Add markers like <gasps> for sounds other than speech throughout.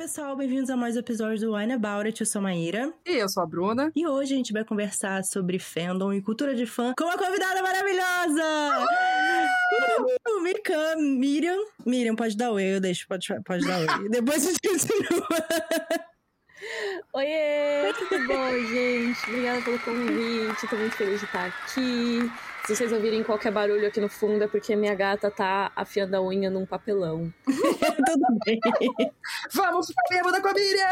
pessoal, bem-vindos a mais um episódio do Wine About It. Eu sou a Maíra. E eu sou a Bruna. E hoje a gente vai conversar sobre fandom e cultura de fã com uma convidada maravilhosa! Uh! Miriam, Miriam. Miriam, pode dar oi, eu deixo, pode, pode dar oi. <laughs> Depois a gente continua. Oiê, tudo bom, gente? Obrigada pelo convite, tô muito feliz de estar aqui. Se vocês ouvirem qualquer barulho aqui no fundo é porque minha gata tá afiando a unha num papelão. <laughs> Tudo bem. Vamos pra bermuda com a Miriam!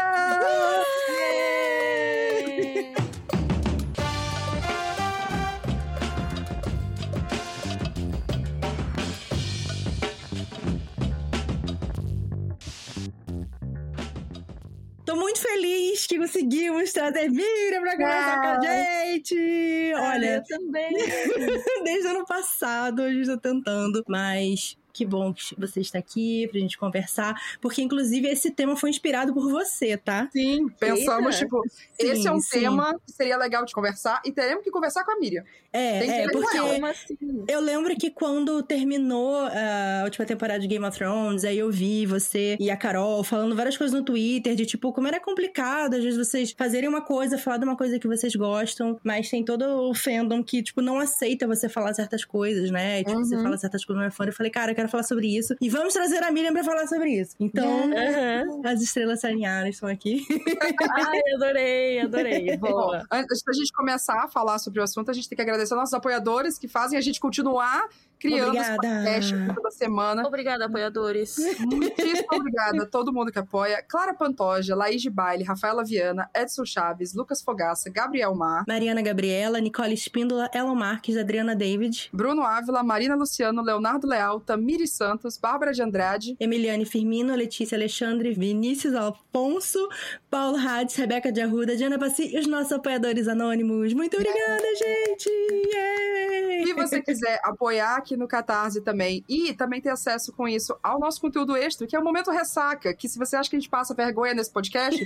Tô muito feliz que conseguimos trazer Miriam pra conversar com a gente. Olha, eu também. <laughs> desde o ano passado a gente tá tentando, mas que bom que você está aqui pra gente conversar, porque inclusive esse tema foi inspirado por você, tá? Sim, pensamos, Eita. tipo, esse é um sim. tema que seria legal de conversar e teremos que conversar com a Miriam. É, Tem que é, porque assim? eu lembro que quando terminou ah, a última temporada de Game of Thrones, aí eu vi você e a Carol falando várias coisas no Twitter, de tipo, como era complicado, às vezes vocês fazerem uma coisa, falar de uma coisa que vocês gostam, mas tem todo o fandom que, tipo, não aceita você falar certas coisas, né? E, tipo, você Uhum. fala certas coisas, não é fã. Eu falei, cara, eu quero falar sobre isso. E vamos trazer a Miriam pra falar sobre isso. Então, Aham. as estrelas se alinharam, estão aqui. <laughs> Ai, adorei, adorei. <laughs> Bom, Boa. antes da gente começar a falar sobre o assunto, a gente tem que agradecer aos nossos apoiadores que fazem a gente continuar criando esse Obrigada. podcast toda semana. Obrigada, apoiadores. Muitíssimo obrigada a todo mundo que apoia. Clara Pantoja, Laís de Baile, Rafaela Viana, Edson Chaves, Lucas Fogaça, Gabriel Mar, Mariana Gabriela, Nicole Espíndola, Elon Marques, Adriana David, Bruno Ávila, Marina Luciano, Leonardo Leal, Santos, Bárbara de Andrade, Emiliane Firmino, Letícia Alexandre, Vinícius Alfonso, Paulo Hades, Rebeca de Arruda, Diana Passi e os nossos apoiadores anônimos. Muito obrigada, gente! Yay! Se você quiser apoiar aqui no Catarse também e também ter acesso com isso ao nosso conteúdo extra, que é o Momento Ressaca, que se você acha que a gente passa vergonha nesse podcast,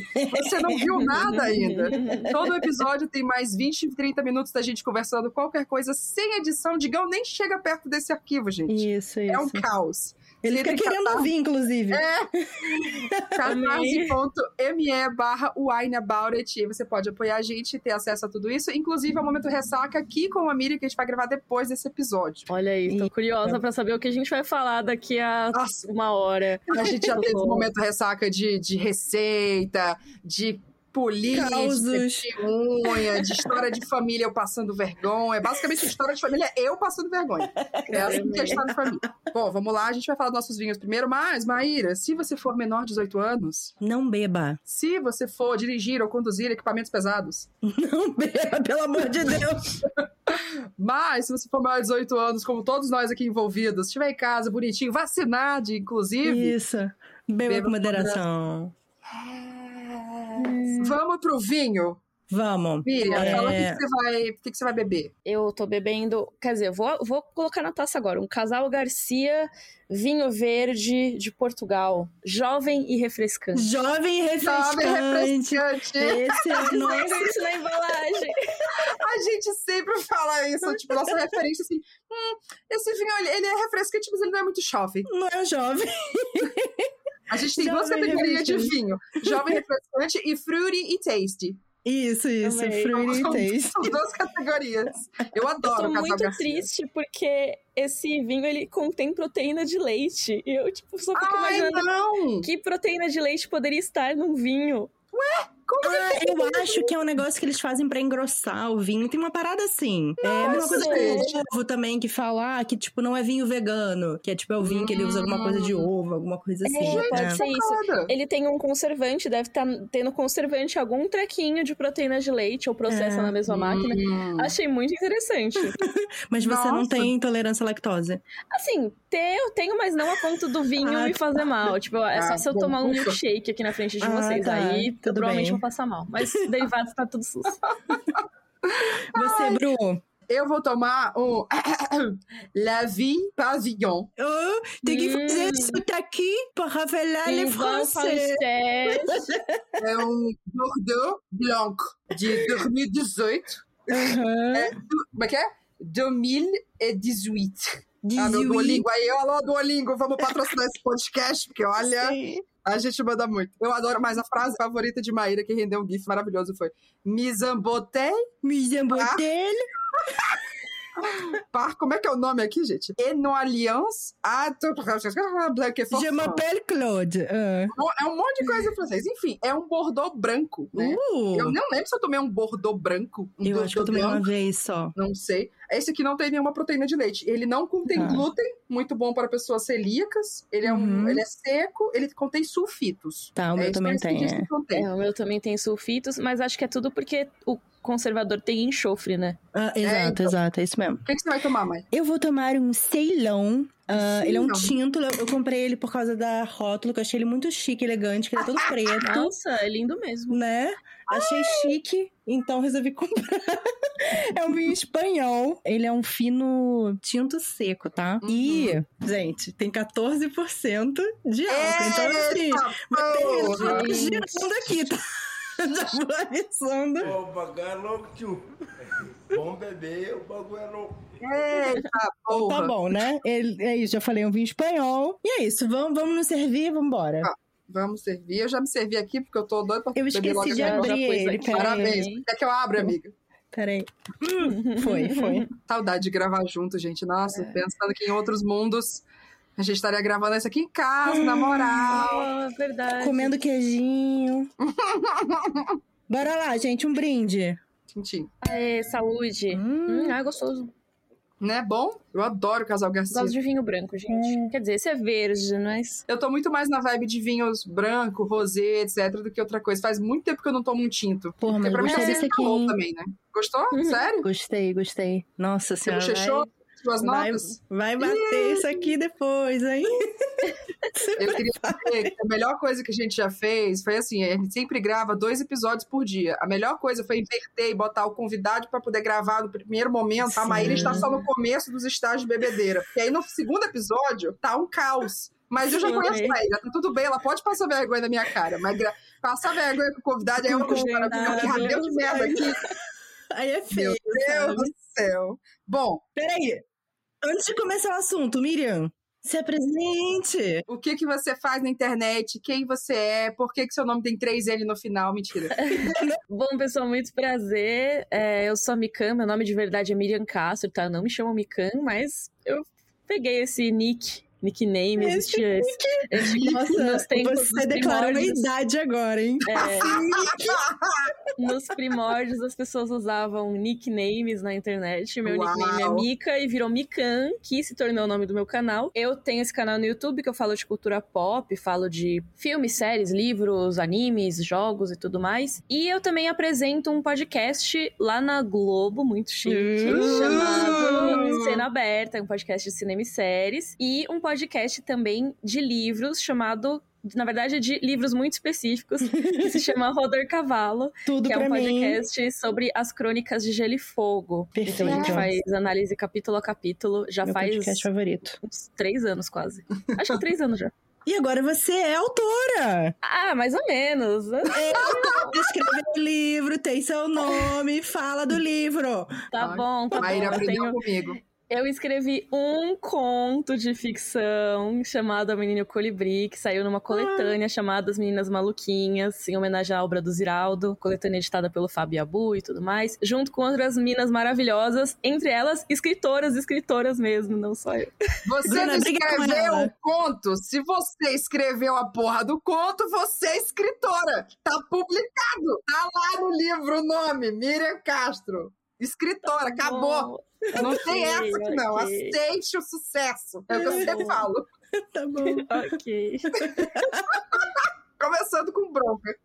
você não viu nada ainda. Todo episódio tem mais 20, 30 minutos da gente conversando qualquer coisa sem edição. Digão nem chega perto desse arquivo, gente. Isso, isso. É um caos. Ele fica querendo ouvir, inclusive. É. <laughs> catarse.me barra wineaboutit. E você pode apoiar a gente e ter acesso a tudo isso, inclusive ao Momento Ressaca aqui com a Miriam, que a gente vai gravar depois desse episódio. Olha aí, tô curiosa pra saber o que a gente vai falar daqui a Nossa. uma hora. A gente já teve um momento ressaca de, de receita, de política, Causos. de unha, de história de família eu passando vergonha. Basicamente, história de família é eu passando vergonha. É assim que é a história de família. Bom, vamos lá, a gente vai falar dos nossos vinhos primeiro, mas, Maíra, se você for menor de 18 anos, Não beba. se você for dirigir ou conduzir equipamentos pesados, Não beba, pelo amor de Deus. <laughs> mas se você for maior de 18 anos, como todos nós aqui envolvidos, estiver em casa, bonitinho, vacinado, inclusive, Isso. Beba, Beba com com moderação. Vamos pro vinho. Vamos. Miriam, É. fala o que, que você vai, que, que você vai beber. Eu tô bebendo, quer dizer, vou, vou colocar na taça agora, um Casal Garcia vinho verde de Portugal, jovem e refrescante. Jovem e Jovem refrescante. refrescante. Esse é o <laughs> nosso. Escreve isso na embalagem. <laughs> A gente sempre fala isso, tipo, nossa referência assim, hum, esse vinho, ele é refrescante, mas ele não é muito jovem. Não é jovem. <laughs> A gente tem duas categorias de vinho, jovem refrescante e fruity e tasty. Isso, isso. Fruity São, taste. são duas categorias. Eu Eu adoro tô o Casal muito Garcia. triste porque esse vinho ele contém proteína de leite. E eu, tipo, só fico Ai, imaginando não! que proteína de leite poderia estar num vinho. Como Ah, eu acho que é um negócio que eles fazem pra engrossar o vinho. Tem uma parada assim. é a mesma coisa com o ovo também, que fala ah, que, tipo, não é vinho vegano. Que é, tipo, é o vinho que ele usa alguma coisa de ovo, alguma coisa assim. É, né? pode ser isso. Ele tem um conservante, deve estar tendo conservante algum trequinho de proteína de leite ou processa É. na mesma máquina. Hum. Achei muito interessante. <laughs> Mas você não Nossa. tem intolerância à lactose. Assim, ter eu tenho, mas não a ponto do vinho Ah, me fazer mal. Tipo, é só Ah, se eu bom, tomar um milkshake aqui na frente de Ah, vocês. tá. Aí provavelmente bem. Passar mal. Mas derivados tá tudo sus. <laughs> Você, Bru, Eu vou tomar um <coughs> La Vie Pavillon. oh, tem que Hum. fazer isso aqui para revelar les Ivan français. francês. É um Bordeaux Blanc de 2018. Uhum. É, como é que é? 2018. Ah, meu 18. Duolingo aí, alô, Duolingo, vamos patrocinar esse podcast, porque olha, Sim. A gente manda muito. Eu adoro, mas a frase favorita de Maíra que rendeu um gif maravilhoso foi Misambotei Misambotel. Par... Como é que é o nome aqui, gente? Et no alliance à... Je m'appelle Claude. Ah. É um monte de coisa em francês. Enfim, é um bordô branco, né? Uh, Eu não lembro se eu tomei um bordô branco. Um eu acho que eu tomei uma branco, vez só. Não sei. Esse aqui não tem nenhuma proteína de leite. Ele não contém Tá. glúten, muito bom para pessoas celíacas. Ele é, um, Uhum. ele é seco, ele contém sulfitos. Tá, o é meu também tem. é. É, o meu também tem sulfitos, mas acho que é tudo porque o conservador tem enxofre, né? Ah, exato, então. exato, é isso mesmo. O que, que você vai tomar, mãe? Eu vou tomar um Ceilão. Ah, ele é um tinto. Eu eu comprei ele por causa da rótula, que eu achei ele muito chique, elegante, que ele é todo preto. <laughs> Nossa, é lindo mesmo. né? Achei chique, então resolvi comprar. <laughs> é um vinho espanhol. Ele é um fino tinto seco, tá? E, gente, tem 14% de álcool. Então, assim, vai porra! terminar girando aqui, tá? Já vou avisando. Pô, o bagulho é louco, tio. Bom beber, o bagulho é louco. Eita, Então porra. tá bom, né? Ele, é isso, já falei um vinho espanhol. E é isso, vamos, vamos nos servir, vamos embora. Ah, Vamos servir. Eu já me servi aqui porque eu tô doido pra Eu beber logo esqueci de abrir ele, peraí. Parabéns. Quer que eu abra, amiga? Peraí. Hum, <laughs> foi, foi. Saudade de gravar junto, gente. Nossa, É. pensando que em outros mundos a gente estaria gravando isso aqui em casa, na moral. Ah, verdade. Comendo queijinho. <laughs> Bora lá, gente, um brinde. Tintim. Aê, saúde. Hum. Hum, ah, gostoso. Não é bom? Eu adoro casal Garcia. Gosto de vinho branco, gente. Hum. Quer dizer, esse é verde, mas. Eu tô muito mais na vibe de vinhos branco, rosé, etc, do que outra coisa. Faz muito tempo que eu não tomo um tinto. Porra, mas pra mim é aqui, também, né? Gostou? Uhum. Sério? Gostei, gostei. Nossa Você senhora. bochechou suas Vai, notas? vai bater isso aqui depois, hein? <laughs> Eu queria dizer que a melhor coisa que a gente já fez foi assim: a gente sempre grava dois episódios por dia. A melhor coisa foi inverter e botar o convidado pra poder gravar no primeiro momento. A Sim. Maíra está só no começo dos estágios de bebedeira. E aí no segundo episódio tá um caos. Mas eu já Sim, conheço a Maíra, tá tudo bem, ela pode passar vergonha na minha cara, mas passar vergonha com o convidado é história. Porque Convidado. rabelo de merda aqui. Aí é feio. Meu Deus do céu. Bom, Peraí. Antes de começar o assunto, Miriam, se apresente. o que que você faz na internet? Quem você é? Por que que seu nome tem três L no final? Mentira. <laughs> Bom, pessoal, muito prazer. É, eu sou a Mikan, meu nome de verdade é Miriam Castro, tá? Não me chamam Mikan, mas eu peguei esse nick, nickname, existia esse. esse Nossa, nos tempos você declarou a idade agora, hein? É, <laughs> <laughs> nos primórdios as pessoas usavam nicknames na internet. Meu Uau. nickname é Mika e virou Mikan, que se tornou o nome do meu canal. Eu tenho esse canal no YouTube que eu falo de cultura pop, falo de filmes, séries, livros, animes, jogos e tudo mais. E eu também apresento um podcast lá na Globo, muito chique, Uh. chamado Cena Aberta, um podcast de cinema e séries. E um podcast também de livros chamado. Na verdade, de livros muito específicos, que se chama <laughs> Rodor Cavalo, Tudo que é um mim. podcast sobre as crônicas de Gelo e Fogo. Então a gente Perfeito. faz análise capítulo a capítulo, já Meu faz podcast favorito. uns três anos quase. Acho que três anos já. <laughs> E agora você é autora. Ah, mais ou menos. <laughs> Escreveu o livro, tem seu nome, fala do livro. Tá bom, tá Maíra bom. Eu, aprendeu tenho... comigo. Eu escrevi um conto de ficção chamado A Menina Colibri, que saiu numa coletânea chamada As Meninas Maluquinhas, em homenagem à obra do Ziraldo, coletânea editada pelo Fábio Abu e tudo mais, junto com outras minas maravilhosas, entre elas escritoras, escritoras mesmo, não só eu. Você Bruna, escreveu o conto? Se você escreveu a porra do conto, você é escritora. Tá publicado. Tá lá no livro o nome, Miriam Castro. Escritora, acabou. Bom, Não tem essa aqui, não. ok. Aceite o sucesso. É o que eu sempre falo. Tá bom. Ok. <laughs> Começando com bronca.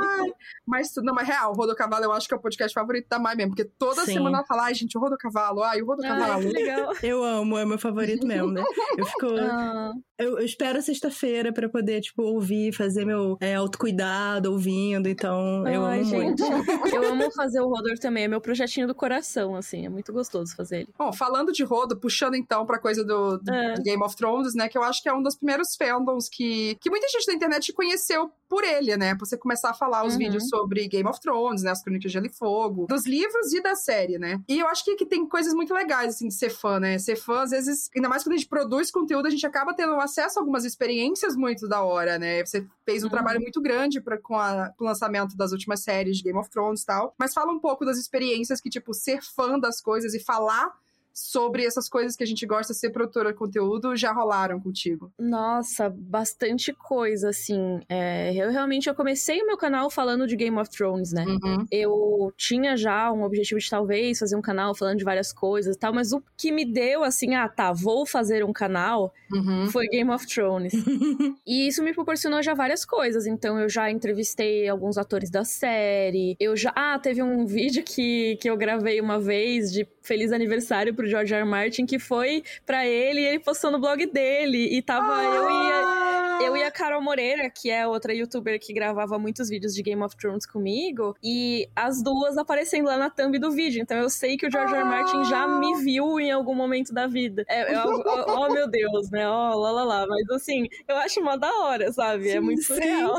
Ai, mas, não, mas real, o Rodo Cavalo eu acho que é o podcast favorito da Mai mesmo. Porque toda Sim. semana ela fala, ai, gente, o Rodo Cavalo, ai, o Rodo Ai, Cavalo. que legal. Eu amo, é meu favorito mesmo, né? Eu fico. <laughs> Ah, Eu, eu espero sexta-feira pra poder, tipo, ouvir, fazer meu é, autocuidado ouvindo. Então, eu ai, amo gente. muito. <laughs> Eu amo fazer o Rodor também, é meu projetinho do coração, assim, é muito gostoso fazer ele. Bom, falando de Rodo, puxando então pra coisa do, do É. Game of Thrones, né? Que eu acho que é um dos primeiros fandoms que, que muita gente da internet conheceu por ele, né? Você começar a falar os Uhum. vídeos sobre Game of Thrones, né? As Crônicas de Gelo e Fogo, dos livros e da série, né? E eu acho que, que tem coisas muito legais, assim, de ser fã, né? Ser fã, às vezes, ainda mais quando a gente produz conteúdo, a gente acaba tendo acesso a algumas experiências muito da hora, né? Você fez um Uhum. trabalho muito grande pra, com, a- com o lançamento das últimas séries de Game of Thrones e tal. Mas fala um pouco das experiências que, tipo, ser fã das coisas e falar sobre essas coisas que a gente gosta, ser produtora de conteúdo, já rolaram contigo. Nossa, bastante coisa, assim. É, eu realmente eu comecei o meu canal falando de Game of Thrones, né? Uhum. Eu tinha já um objetivo de talvez fazer um canal falando de várias coisas e tal, mas o que me deu assim, ah, tá, vou fazer um canal, Uhum. foi Game of Thrones. <laughs> e isso me proporcionou já várias coisas. Então eu já entrevistei alguns atores da série. Eu já. Ah, teve um <laughs> vídeo que, que eu gravei uma vez de feliz aniversário pro George R. R. Martin, que foi pra ele e ele postou no blog dele. E tava eu e. a- Eu e a Carol Moreira, que é outra youtuber que gravava muitos vídeos de Game of Thrones comigo, e as duas aparecendo lá na thumb do vídeo. Então eu sei que o George R. R. Martin já me viu em algum momento da vida. É, é oh, oh, meu Deus, né? Ó, lá lá lá. Mas assim, eu acho uma da hora, sabe? é Sim, muito sim. surreal.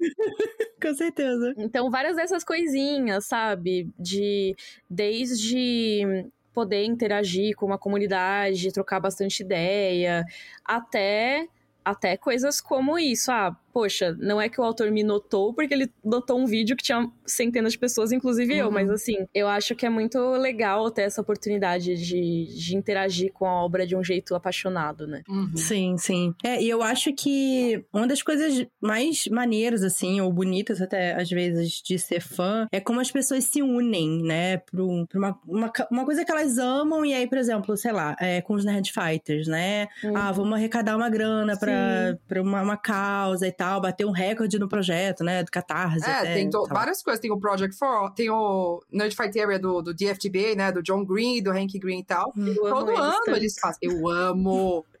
<laughs> Com certeza. Então, várias dessas coisinhas, sabe? De desde poder interagir com uma comunidade, trocar bastante ideia, até até coisas como isso. Ah, poxa, não é que o autor me notou porque ele notou um vídeo que tinha centenas de pessoas, inclusive eu, Uhum. mas assim, eu acho que é muito legal ter essa oportunidade de, de interagir com a obra de um jeito apaixonado, né? Uhum. Sim, sim. É, e eu acho que uma das coisas mais maneiras, assim, ou bonitas até às vezes de ser fã, é como as pessoas se unem, né, pra, um- uma, uma, uma coisa que elas amam, e aí, por exemplo, sei lá, é, com os Nerd Fighters, né? Ah, vamos arrecadar uma grana pra, pra uma, uma causa e tal, bater um recorde no projeto, né, do Catarse. É, até, tem várias coisas. Tem o Project For, tem o Nerd Fight Area do, do DFTBA, né? Do John Green, do Hank Green e tal. Eu amo Todo ano tanto. eles fazem. Eu amo! <laughs>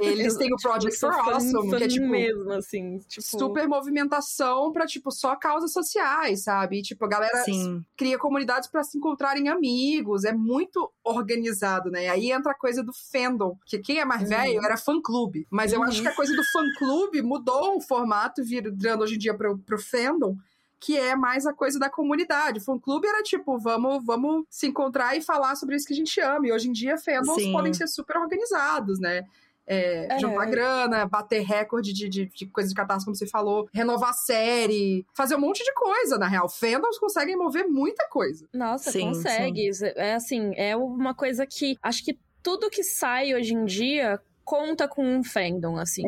Eles têm o Tipo, Project For Awesome, que é tipo. mesmo, assim, tipo... Super movimentação pra, tipo, só causas sociais, sabe? E, tipo, a galera Sim. cria comunidades pra se encontrarem amigos. É muito organizado, né? Aí entra a coisa do fandom. Que quem é mais Uhum. velho era fã-clube. Mas eu Uhum. acho que a coisa do fã-clube mudou o formato, virando hoje em dia pro, pro fandom. Que é mais a coisa da comunidade. O fã-clube era tipo, vamos, vamos se encontrar e falar sobre isso que a gente ama. E hoje em dia, fandoms Sim. podem ser super organizados, né? É, É. juntar grana, bater recorde de, de, de coisa de catástrofe, como você falou, renovar série, fazer um monte de coisa, na real. Fandoms conseguem mover muita coisa. Nossa, Sim, consegue. É assim, é uma coisa que acho que tudo que sai hoje em dia conta com um fandom, assim.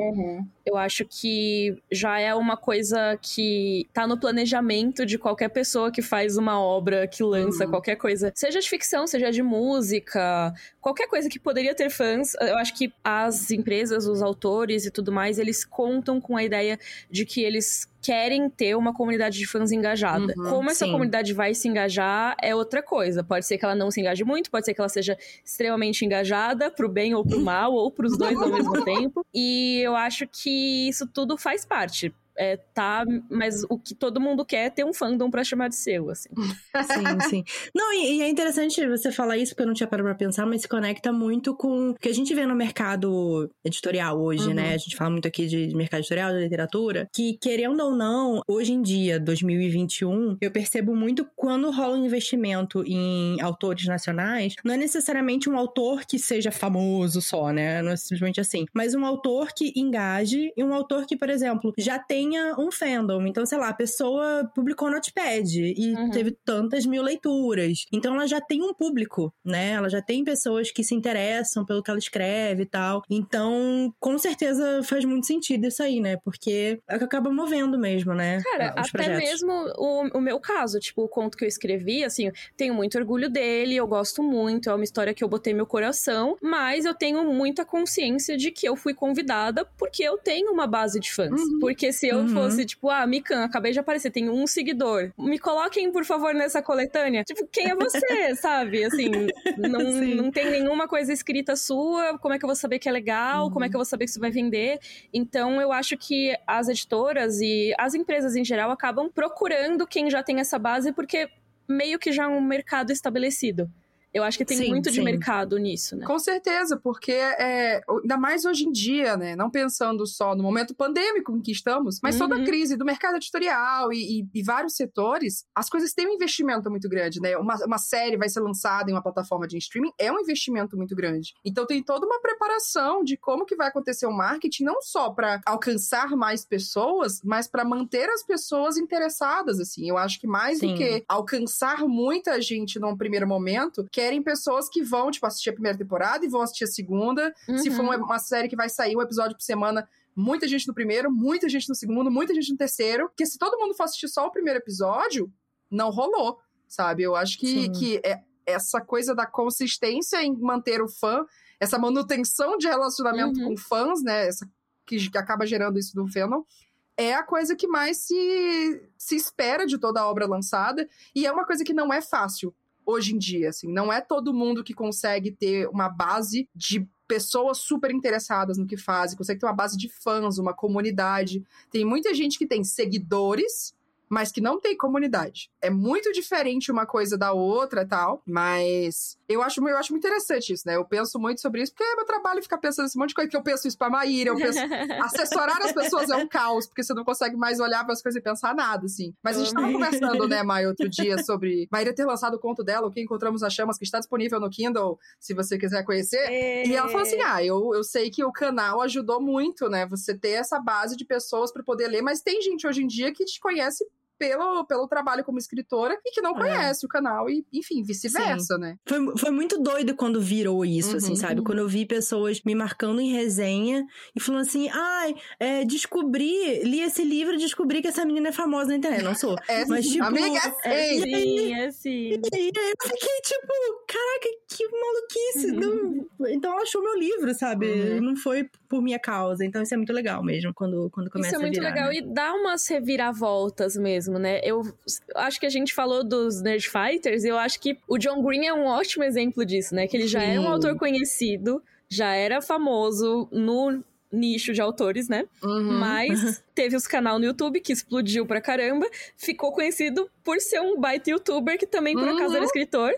Eu acho que já é uma coisa que tá no planejamento de qualquer pessoa que faz uma obra, que lança Uhum. qualquer coisa, seja de ficção, seja de música, qualquer coisa que poderia ter fãs. Eu acho que as empresas, os autores e tudo mais, eles contam com a ideia de que eles querem ter uma comunidade de fãs engajada. Uhum, Como essa sim. comunidade vai se engajar é outra coisa. Pode ser que ela não se engaje muito, pode ser que ela seja extremamente engajada pro bem ou pro <laughs> mal, ou pros dois ao mesmo <laughs> tempo. E eu acho que isso tudo faz parte. É, tá, mas o que todo mundo quer é ter um fandom pra chamar de seu, assim. Sim, sim. Não, e, e é interessante você falar isso, porque eu não tinha parado pra pensar, mas se conecta muito com o que a gente vê no mercado editorial hoje, Uhum. né? A gente fala muito aqui de mercado editorial, de literatura, que querendo ou não, hoje em dia, 2021, eu percebo muito quando rola um investimento em autores nacionais, não é necessariamente um autor que seja famoso só, né? Não é simplesmente assim, mas um autor que engaje e um autor que, por exemplo, já tenha um fandom. Então, sei lá, a pessoa publicou no Notepad e Uhum. teve tantas mil leituras. Então, ela já tem um público, né? Ela já tem pessoas que se interessam pelo que ela escreve e tal. Então, com certeza faz muito sentido isso aí, né? Porque é que acaba movendo mesmo, né? Cara, os até projetos. mesmo o, o meu caso, tipo, o conto que eu escrevi, assim, tenho muito orgulho dele, eu gosto muito, é uma história que eu botei meu coração, mas eu tenho muita consciência de que eu fui convidada porque eu tenho uma base de fãs. Uhum. Porque se eu Uhum. fosse, tipo, ah, Mikan, acabei de aparecer, tenho um seguidor, me coloquem, por favor, nessa coletânea. Tipo, quem é você, <laughs> sabe? Assim, não, Sim. não tem nenhuma coisa escrita sua, como é que eu vou saber que é legal, como é que eu vou saber que isso vai vender? Então, eu acho que as editoras e as empresas em geral acabam procurando quem já tem essa base, porque meio que já é um mercado estabelecido. Eu acho que tem Sim, muito de sim. mercado nisso, né? Com certeza, porque é, ainda mais hoje em dia, né? Não pensando só no momento pandêmico em que estamos, mas toda a Uhum. crise do mercado editorial e, e- e vários setores, as coisas têm um investimento muito grande, né? Uma, uma série vai ser lançada em uma plataforma de streaming, é um investimento muito grande. Então tem toda uma preparação de como que vai acontecer o marketing, não só para alcançar mais pessoas, mas para manter as pessoas interessadas, assim. Eu acho que mais Sim. do que alcançar muita gente num primeiro momento, querem pessoas que vão, tipo, assistir a primeira temporada e vão assistir a segunda. Se for Uhum. uma, uma série que vai sair um episódio por semana, muita gente no primeiro, muita gente no segundo, muita gente no terceiro. Porque se todo mundo for assistir só o primeiro episódio, não rolou, sabe? Eu acho que, Sim. que é essa coisa da consistência em manter o fã, essa manutenção de relacionamento Uhum. com fãs, né? Essa, que, que acaba gerando isso do fandom. É a coisa que mais se, se espera de toda a obra lançada. E é uma coisa que não é fácil hoje em dia, assim. Não é todo mundo que consegue ter uma base de pessoas super interessadas no que fazem, consegue ter uma base de fãs, uma comunidade. Tem muita gente que tem seguidores, mas que não tem comunidade. É muito diferente uma coisa da outra e tal, mas eu acho, eu acho muito interessante isso, né? Eu penso muito sobre isso, porque é meu trabalho ficar pensando esse monte de coisa, que eu penso isso pra Maíra, eu penso... <laughs> Assessorar as pessoas é um caos, porque você não consegue mais olhar para as coisas e pensar nada, assim. Mas a gente tava Amei. conversando, né, Mai, outro <laughs> dia, sobre Maíra ter lançado o conto dela, O Que Encontramos nas Chamas, que está disponível no Kindle, se você quiser conhecer. E ela falou assim: ah, eu, eu sei que o canal ajudou muito, né? Você ter essa base de pessoas para poder ler, mas tem gente hoje em dia que te conhece pelo, pelo trabalho como escritora e que não É. conhece o canal, e, enfim, vice-versa, né? Foi, foi muito doido quando virou isso, assim, Uhum. sabe? Quando eu vi pessoas me marcando em resenha e falando assim: ai, é, descobri, li esse livro e descobri que essa menina é famosa na internet. Não sou. É, Mas, tipo, amiga, É sim. sim, é sim. E aí eu fiquei tipo, caraca, que maluquice. Não- Então ela achou meu livro, sabe? Uhum. Não foi por minha causa. Então isso é muito legal mesmo, quando, quando começa Isso é muito a virar. legal né? e dá umas reviravoltas mesmo, né? Eu acho que a gente falou dos Nerd Fighters e eu acho que o John Green é um ótimo exemplo disso, né? Que ele já era um Sim. autor conhecido, já era famoso no nicho de autores, né? Uhum. Mas teve os canal no YouTube que explodiu pra caramba, ficou conhecido por ser um baita youtuber que também por acaso Uhum. era escritor.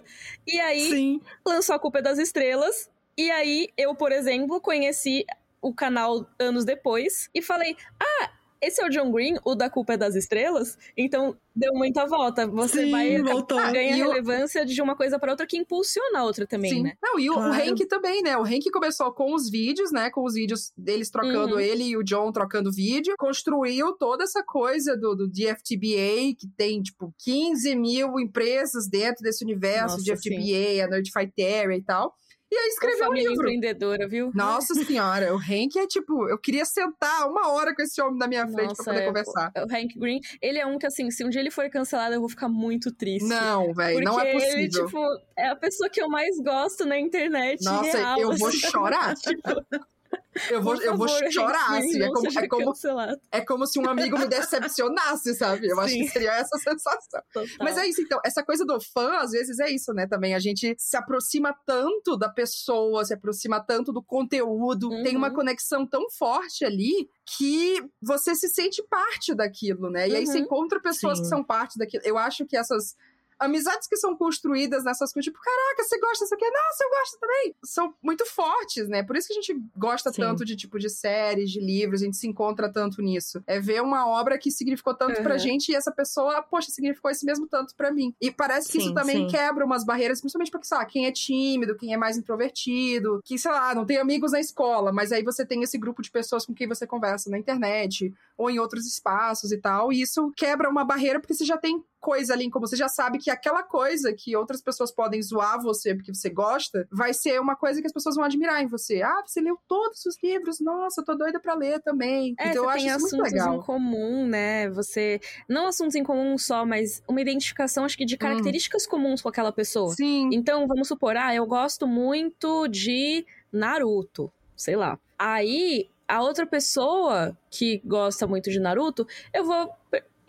E aí Sim. lançou a Culpa é das Estrelas. E aí, eu, por exemplo, conheci o canal anos depois e falei: Ah, esse é o John Green, o da Culpa é das Estrelas? Então, deu muita volta. Você Sim, vai voltou. ganhar E o- relevância de uma coisa para outra que impulsiona a outra também, Sim. né? Não, e o, o Claro. Hank também, né? O Hank começou com os vídeos, né? Com os vídeos deles trocando Uhum. ele e o John trocando vídeo. Construiu toda essa coisa do, do DFTBA, que tem, tipo, 15 mil empresas dentro desse universo Nossa, de FTBA, a Nerdfighteria e tal. E aí escreveu um livro. empreendedora, viu? Nossa <laughs> senhora, o Hank é tipo, eu queria sentar uma hora com esse homem na minha frente pra Nossa, poder é, conversar. O Hank Green, ele é um que, assim, se um dia ele for cancelado, eu vou ficar muito triste. Não, velho, não é possível. ele, tipo, é a pessoa que eu mais gosto na internet. Nossa, real, eu <laughs> vou assim. chorar. <laughs> Tipo, eu vou, por eu vou favor, chorar, assim. É como, é, como, cancelado. é como se um amigo me decepcionasse, sabe? Eu acho Sim. que seria essa sensação. Total. Mas é isso, então. Essa coisa do fã, às vezes, é isso, né? Também a gente se aproxima tanto da pessoa, se aproxima tanto do conteúdo, Uhum. tem uma conexão tão forte ali que você se sente parte daquilo, né? E aí você Uhum. encontra pessoas Sim. que são parte daquilo. Eu acho que essas amizades que são construídas nessas coisas, tipo, caraca, você gosta disso aqui? Nossa, eu gosto também. São muito fortes, né? Por isso que a gente gosta Sim. tanto de tipo de séries, de livros, a gente se encontra tanto nisso. É ver uma obra que significou tanto pra Uhum. gente e essa pessoa, poxa, significou esse mesmo tanto pra mim. E parece que isso Sim, também sim. quebra umas barreiras, principalmente porque, sei lá, quem é tímido, quem é mais introvertido, que, sei lá, não tem amigos na escola, mas aí você tem esse grupo de pessoas com quem você conversa na internet ou em outros espaços e tal. E isso quebra uma barreira porque você já tem coisa ali, como você já sabe que aquela coisa que outras pessoas podem zoar você porque você gosta, vai ser uma coisa que as pessoas vão admirar em você. Ah, você leu todos os livros, nossa, eu tô doida pra ler também. É, então eu acho isso muito legal. em comum, né? Você. Não assuntos em comum só, mas uma identificação, acho que, de características comuns com aquela pessoa. Sim. Então, vamos supor, ah, eu gosto muito de Naruto, sei lá. Aí, a outra pessoa que gosta muito de Naruto, eu vou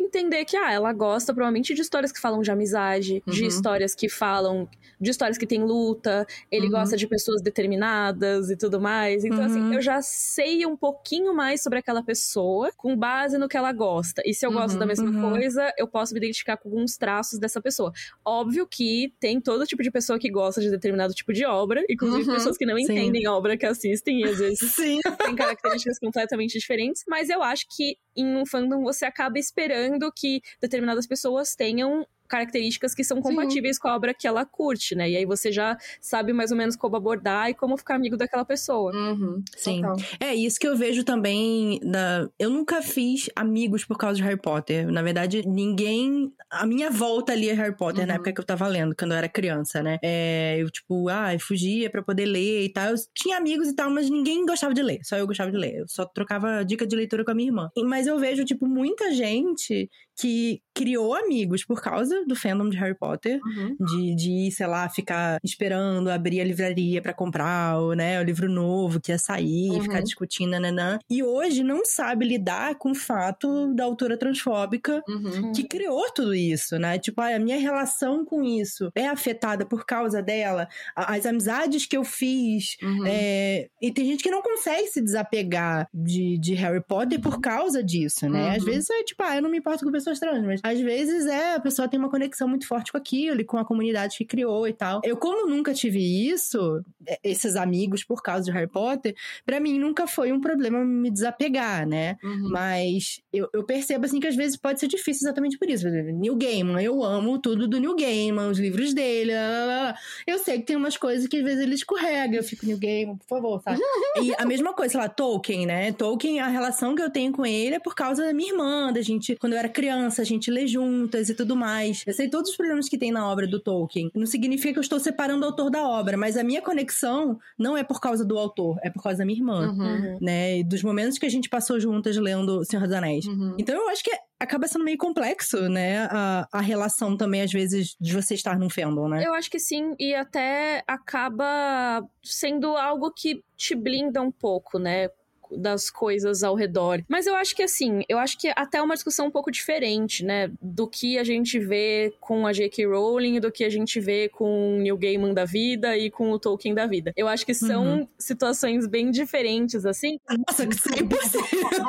entender que, ah, ela gosta provavelmente de histórias que falam de amizade, de Uhum. histórias que falam, de histórias que tem luta, ele Uhum. gosta de pessoas determinadas e tudo mais. Então, assim, Uhum. eu já sei um pouquinho mais sobre aquela pessoa com base no que ela gosta. E se eu gosto Uhum, da mesma uhum. coisa, eu posso me identificar com alguns traços dessa pessoa. Óbvio que tem todo tipo de pessoa que gosta de determinado tipo de obra, inclusive Uhum, pessoas que não sim. entendem a obra que assistem e às vezes <laughs> Sim. tem características completamente diferentes, mas eu acho que em um fandom você acaba esperando que determinadas pessoas tenham características que são compatíveis com a obra que ela curte, né? E aí você já sabe mais ou menos como abordar e como ficar amigo daquela pessoa. Uhum, Sim. total. É isso que eu vejo também. Da... Eu nunca fiz amigos por causa de Harry Potter. Na verdade, ninguém. A minha volta ali é Harry Potter na Uhum. época que eu tava lendo, quando eu era criança, né? É, eu, tipo, ah, eu fugia pra poder ler e tal. Eu tinha amigos e tal, mas ninguém gostava de ler. Só eu gostava de ler. Eu só trocava dica de leitura com a minha irmã. Mas eu vejo, tipo, muita gente que criou amigos por causa do fandom de Harry Potter Uhum. de, de, sei lá, ficar esperando abrir a livraria pra comprar o, né, o livro novo que ia sair, Uhum. ficar discutindo, nananã. E hoje não sabe lidar com o fato da autora transfóbica Uhum. que criou tudo isso, né? Tipo, ah, a minha relação com isso é afetada por causa dela. As amizades que eu fiz. Uhum. é, E tem gente que não consegue se desapegar de, de Harry Potter por causa disso, né? Às Uhum. vezes é tipo, ah, eu não me importo com pessoas trans, mas às vezes é, a pessoa tem uma conexão muito forte com aquilo e com a comunidade que criou e tal. Eu, como nunca tive isso, é, esses amigos por causa de Harry Potter, pra mim nunca foi um problema me desapegar, né? Uhum. Mas eu, eu percebo, assim, que às vezes pode ser difícil exatamente por isso. Neil Gaiman, eu amo tudo do Neil Gaiman, os livros dele, lá, lá, lá. Eu sei que tem umas coisas que às vezes ele escorrega, eu fico, Neil Gaiman, por favor, sabe? <laughs> e a mesma coisa, sei lá, Tolkien, né? Tolkien, a relação que eu tenho com ele é por causa da minha irmã, da gente, quando eu era criança, a gente lê juntas e tudo mais. Eu sei todos os problemas que tem na obra do Tolkien. Não significa que eu estou separando o autor da obra, mas a minha conexão não é por causa do autor, é por causa da minha irmã Uhum. né? E dos momentos que a gente passou juntas lendo Senhor dos Anéis. Uhum. Então eu acho que acaba sendo meio complexo, né? A, a relação também, às vezes, de você estar num fandom, né? Eu acho que sim, e até acaba sendo algo que te blinda um pouco, né? Das coisas ao redor. Mas eu acho que assim, eu acho que até é uma discussão um pouco diferente, né? Do que a gente vê com a J.K. Rowling do que a gente vê com o Neil Gaiman da vida e com o Tolkien da vida. Eu acho que são Uhum. situações bem diferentes, assim. Nossa, que 100%!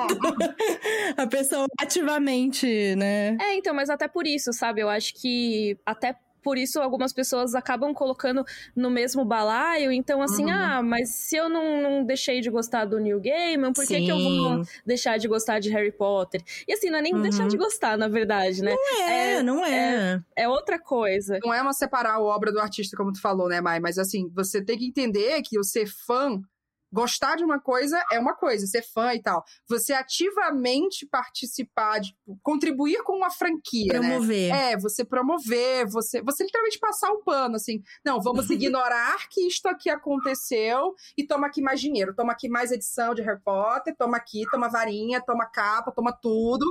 <laughs> a pessoa ativamente, né? É, então, mas até por isso, sabe? Eu acho que até por isso algumas pessoas acabam colocando no mesmo balaio. Então, assim, Uhum. ah, mas se eu não, não deixei de gostar do Neil Gaiman, por que, que eu vou deixar de gostar de Harry Potter? E assim, não é nem Uhum. deixar de gostar, na verdade, né? É, É, não é. É outra coisa. Não é uma separar a obra do artista, como tu falou, né, Mai? Mas assim, você tem que entender que o ser fã, gostar de uma coisa é uma coisa, ser fã e tal. Você ativamente participar, de, contribuir com uma franquia, né? Promover. É, você promover, você, você literalmente passar o pano, assim. Não, vamos ignorar que isto aqui aconteceu e toma aqui mais dinheiro, toma aqui mais edição de Harry Potter, toma aqui, toma varinha, toma capa, toma tudo.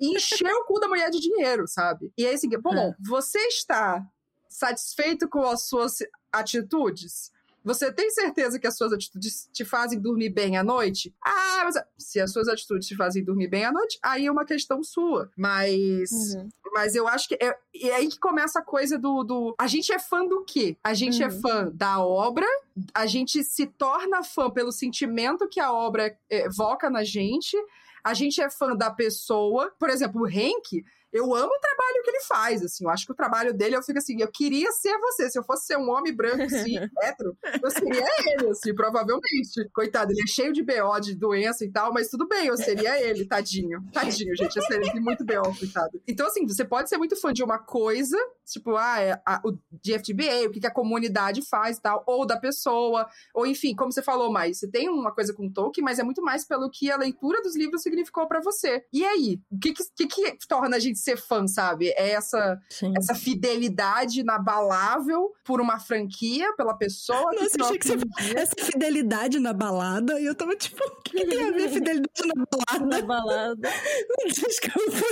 E encher o cu da mulher de dinheiro, sabe? E aí, assim, bom, É. você está satisfeito com as suas atitudes? Você tem certeza que as suas atitudes te fazem dormir bem à noite? Ah, mas se as suas atitudes te fazem dormir bem à noite, aí é uma questão sua. Mas Uhum. mas eu acho que é, é aí que começa a coisa do, do. A gente é fã do quê? A gente é Uhum. fã da obra, a gente se torna fã pelo sentimento que a obra é, evoca na gente, a gente é fã da pessoa. Por exemplo, o Henk. Eu amo o trabalho que ele faz, assim. Eu acho que o trabalho dele, eu fico assim, eu queria ser você. Se eu fosse ser um homem branco, <laughs> sim, hétero, eu seria ele, assim, provavelmente. Coitado, ele é cheio de BO, de doença e tal, mas tudo bem, eu seria ele, tadinho. Tadinho, gente, eu seria ele muito BO, coitado. Então, assim, você pode ser muito fã de uma coisa, tipo, ah, é a, o DFTBA, o que, que a comunidade faz e tal, ou da pessoa, ou enfim, como você falou mais, você tem uma coisa com Tolkien, mas é muito mais pelo que a leitura dos livros significou pra você. E aí, o que, que, que, que torna a gente ser fã, sabe? É essa, Sim. essa fidelidade inabalável por uma franquia, pela pessoa. Nossa, que eu achei que você. Essa fidelidade na balada, e eu tava tipo, o que, que tem a ver fidelidade na balada? Na balada. <laughs> Desculpa.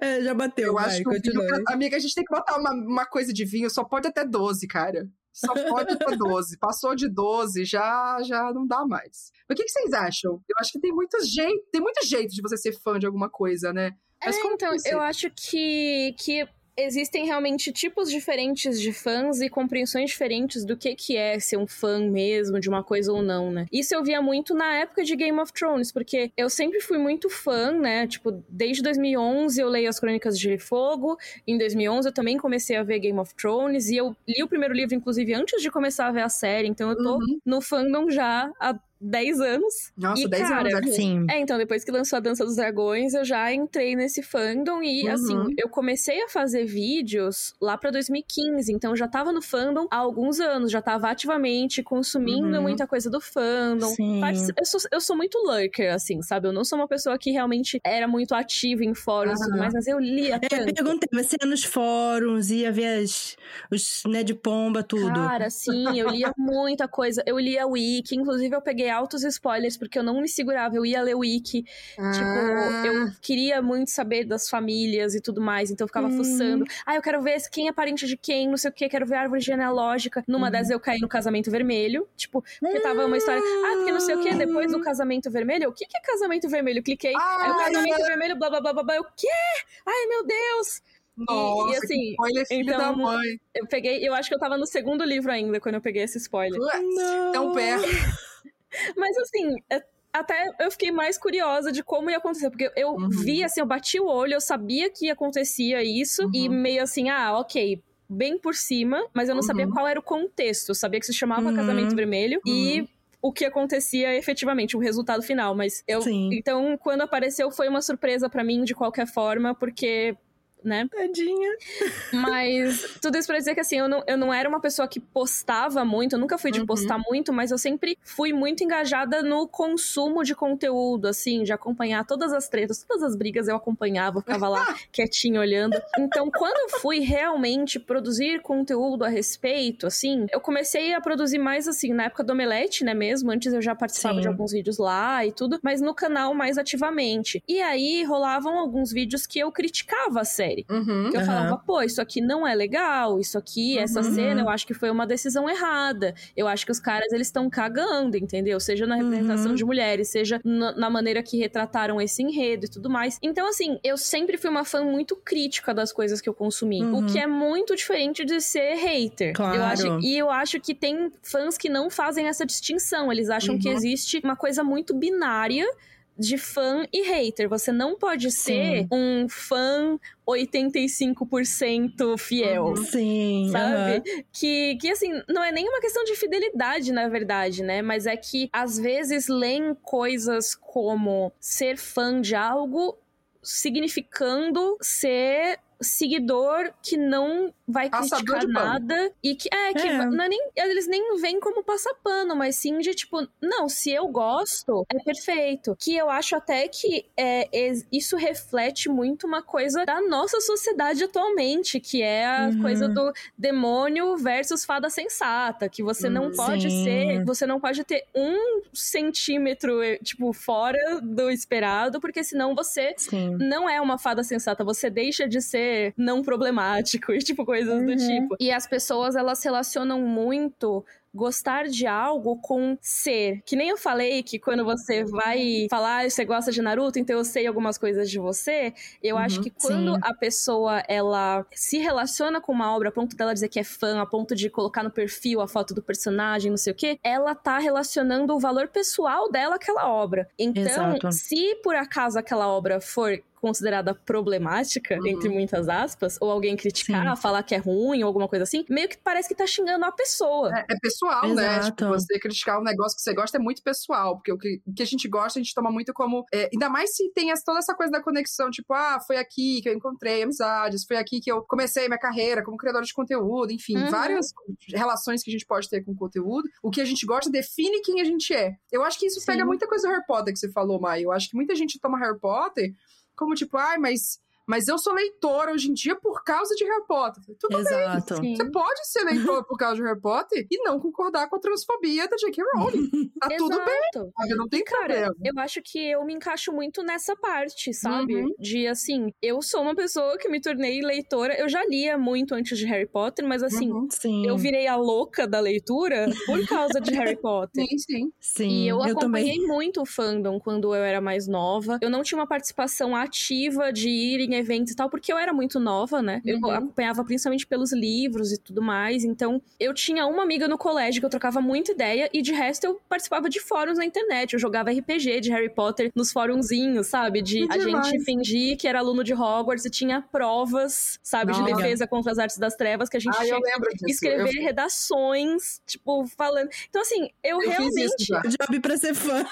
É, já bateu, Eu vai, acho que o vinho, amiga, a gente tem que botar uma, uma coisa de vinho, só pode até 12, cara. Só pode até 12. Passou de 12, já, já não dá mais. O que, que vocês acham? Eu acho que tem muitos jeitos, tem muito jeito de você ser fã de alguma coisa, né? Mas é, como então, eu acho que, que existem realmente tipos diferentes de fãs e compreensões diferentes do que, que é ser um fã mesmo de uma coisa ou não, né? Isso eu via muito na época de Game of Thrones, porque eu sempre fui muito fã, né? Tipo, desde 2011 eu leio as Crônicas de Fogo, em 2011 eu também comecei a ver Game of Thrones e eu li o primeiro livro, inclusive, antes de começar a ver a série, então eu tô Uhum. no fandom já há 10 anos. Nossa, e, 10 cara, anos. né? Sim. É, então, depois que lançou a Dança dos Dragões, eu já entrei nesse fandom e, Uhum. assim, eu comecei a fazer vídeos lá pra 2015, então eu já tava no fandom há alguns anos, já tava ativamente consumindo Uhum. muita coisa do fandom. Eu sou, eu sou muito lurker, assim, sabe? Eu não sou uma pessoa que realmente era muito ativa em fóruns e tudo mais, mas eu lia É, tanto. perguntei, você ia nos fóruns, ia ver as, os né, de pomba, tudo. Cara, sim, eu lia muita coisa. Eu lia wiki, inclusive eu peguei altos spoilers porque eu não me segurava, eu ia ler wiki. Ah, Tipo, eu queria muito saber das famílias e tudo mais, então eu ficava Hum. fuçando. Ah, eu quero ver quem é parente de quem, não sei o que, quero ver a árvore genealógica. Numa Uhum. dessas eu caí no casamento vermelho, tipo, porque tava uma história. Ah, porque não sei o que, depois do casamento vermelho, o que que é casamento vermelho? Cliquei, aí o Ai, casamento vermelho, blá blá blá blá blá, eu, quê? Ai, meu Deus! Nossa, e, assim, que spoiler filho então, da mãe. Eu peguei, eu acho que eu tava no segundo livro ainda quando eu peguei esse spoiler. Não. Tão perto. Mas assim, é- até eu fiquei mais curiosa de como ia acontecer, porque eu Uhum. vi, assim, eu bati o olho, eu sabia que acontecia isso, e Uhum. meio assim, ah, ok. Bem por cima, mas eu não sabia Uhum. qual era o contexto. Eu sabia que se chamava Uhum. Casamento Vermelho e Uhum. o que acontecia efetivamente, o resultado final. Mas eu. Sim. Então, quando apareceu, foi uma surpresa pra mim de qualquer forma, porque. Né? Tadinha. Mas tudo isso pra dizer que assim, eu não, eu não era uma pessoa que postava muito, eu nunca fui de Uhum. postar muito, mas eu sempre fui muito engajada no consumo de conteúdo, assim, de acompanhar todas as tretas, todas as brigas eu acompanhava, eu ficava lá <laughs> quietinho olhando. Então, quando eu fui realmente produzir conteúdo a respeito, assim, eu comecei a produzir mais assim, na época do Omelete, né mesmo? Antes eu já participava Sim. de alguns vídeos lá e tudo, mas no canal mais ativamente. E aí rolavam alguns vídeos que eu criticava a série. Uhum. Que eu falava, pô, isso aqui não é legal, isso aqui, essa Uhum. cena, eu acho que foi uma decisão errada. Eu acho que os caras, eles estão cagando, entendeu? Seja na representação Uhum. de mulheres, seja na, na maneira que retrataram esse enredo e tudo mais. Então, assim, eu sempre fui uma fã muito crítica das coisas que eu consumi. Uhum. O que é muito diferente de ser hater. Claro. Eu acho, e eu acho que tem fãs que não fazem essa distinção. Eles acham que Uhum. existe uma coisa muito binária de fã e hater. Você não pode ser Sim. um fã 85% fiel. Uhum. Sim. Sabe? Que, que, assim, não é nem uma questão de fidelidade, na verdade, né? Mas é que, às vezes, leem coisas como ser fã de algo significando ser seguidor que não vai criticar pano. nada e que é que É. não é nem eles nem veem como passar pano, mas sim de tipo, não, se eu gosto, é perfeito. Que eu acho até que é, isso reflete muito uma coisa da nossa sociedade atualmente, que é a Uhum. coisa do demônio versus fada sensata, que você não Hum, pode sim. ser, você não pode ter um centímetro, eh, tipo, fora do esperado, porque senão você Sim. não é uma fada sensata, você deixa de ser não problemático <laughs> e tipo coisas do Uhum. tipo. E as pessoas elas relacionam muito gostar de algo com ser. Que nem eu falei que quando você vai falar, "Ah, você gosta de Naruto, então eu sei algumas coisas de você. Eu Uhum, acho que quando sim. a pessoa ela se relaciona com uma obra a ponto dela dizer que é fã, a ponto de colocar no perfil a foto do personagem, não sei o quê, ela tá relacionando o valor pessoal dela àquela obra. Então, Exato. se por acaso aquela obra for considerada problemática, Uhum. entre muitas aspas, ou alguém criticar, falar que é ruim ou alguma coisa assim, meio que parece que tá xingando a pessoa. É, é pessoal, né? Exato. Tipo, você criticar um negócio que você gosta é muito pessoal, porque o que, o que a gente gosta, a gente toma muito como. é, ainda mais se tem essa- toda essa coisa da conexão, tipo, ah, foi aqui que eu encontrei amizades, foi aqui que eu comecei minha carreira como criadora de conteúdo, enfim, Uhum. várias relações que a gente pode ter com o conteúdo. O que a gente gosta define quem a gente é. Eu acho que isso Sim. pega muita coisa do Harry Potter que você falou, Mai. Eu acho que muita gente toma Harry Potter como tipo, ai, mas. Mas eu sou leitora hoje em dia por causa de Harry Potter. Tudo Exato. bem. Você pode ser leitor por causa de Harry Potter e não concordar com a transfobia da J.K. Rowling. Tá tudo bem, sabe? Não tem Cara, problema. eu acho que eu me encaixo muito nessa parte, sabe? Uhum. De assim, eu sou uma pessoa que me tornei leitora. Eu já lia muito antes de Harry Potter, mas assim, Uhum. Eu virei a louca da leitura por causa de Harry <laughs> Potter. Sim, sim. Sim, E eu, acompanhei também. muito o fandom quando eu era mais nova. Eu não tinha uma participação ativa de ir em eventos e tal, porque eu era muito nova, né? Eu Uhum. acompanhava principalmente pelos livros e tudo mais. Então, eu tinha uma amiga no colégio que eu trocava muita ideia, e de resto eu participava de fóruns na internet. Eu jogava RPG de Harry Potter nos fórumzinhos, sabe? De Que a demais. gente fingir que era aluno de Hogwarts e tinha provas, sabe? De defesa contra as artes das trevas que a gente Ah, tinha eu lembro disso. escrever Eu, redações, tipo, falando. Então, assim, eu, eu fiz realmente. Job pra ser fã.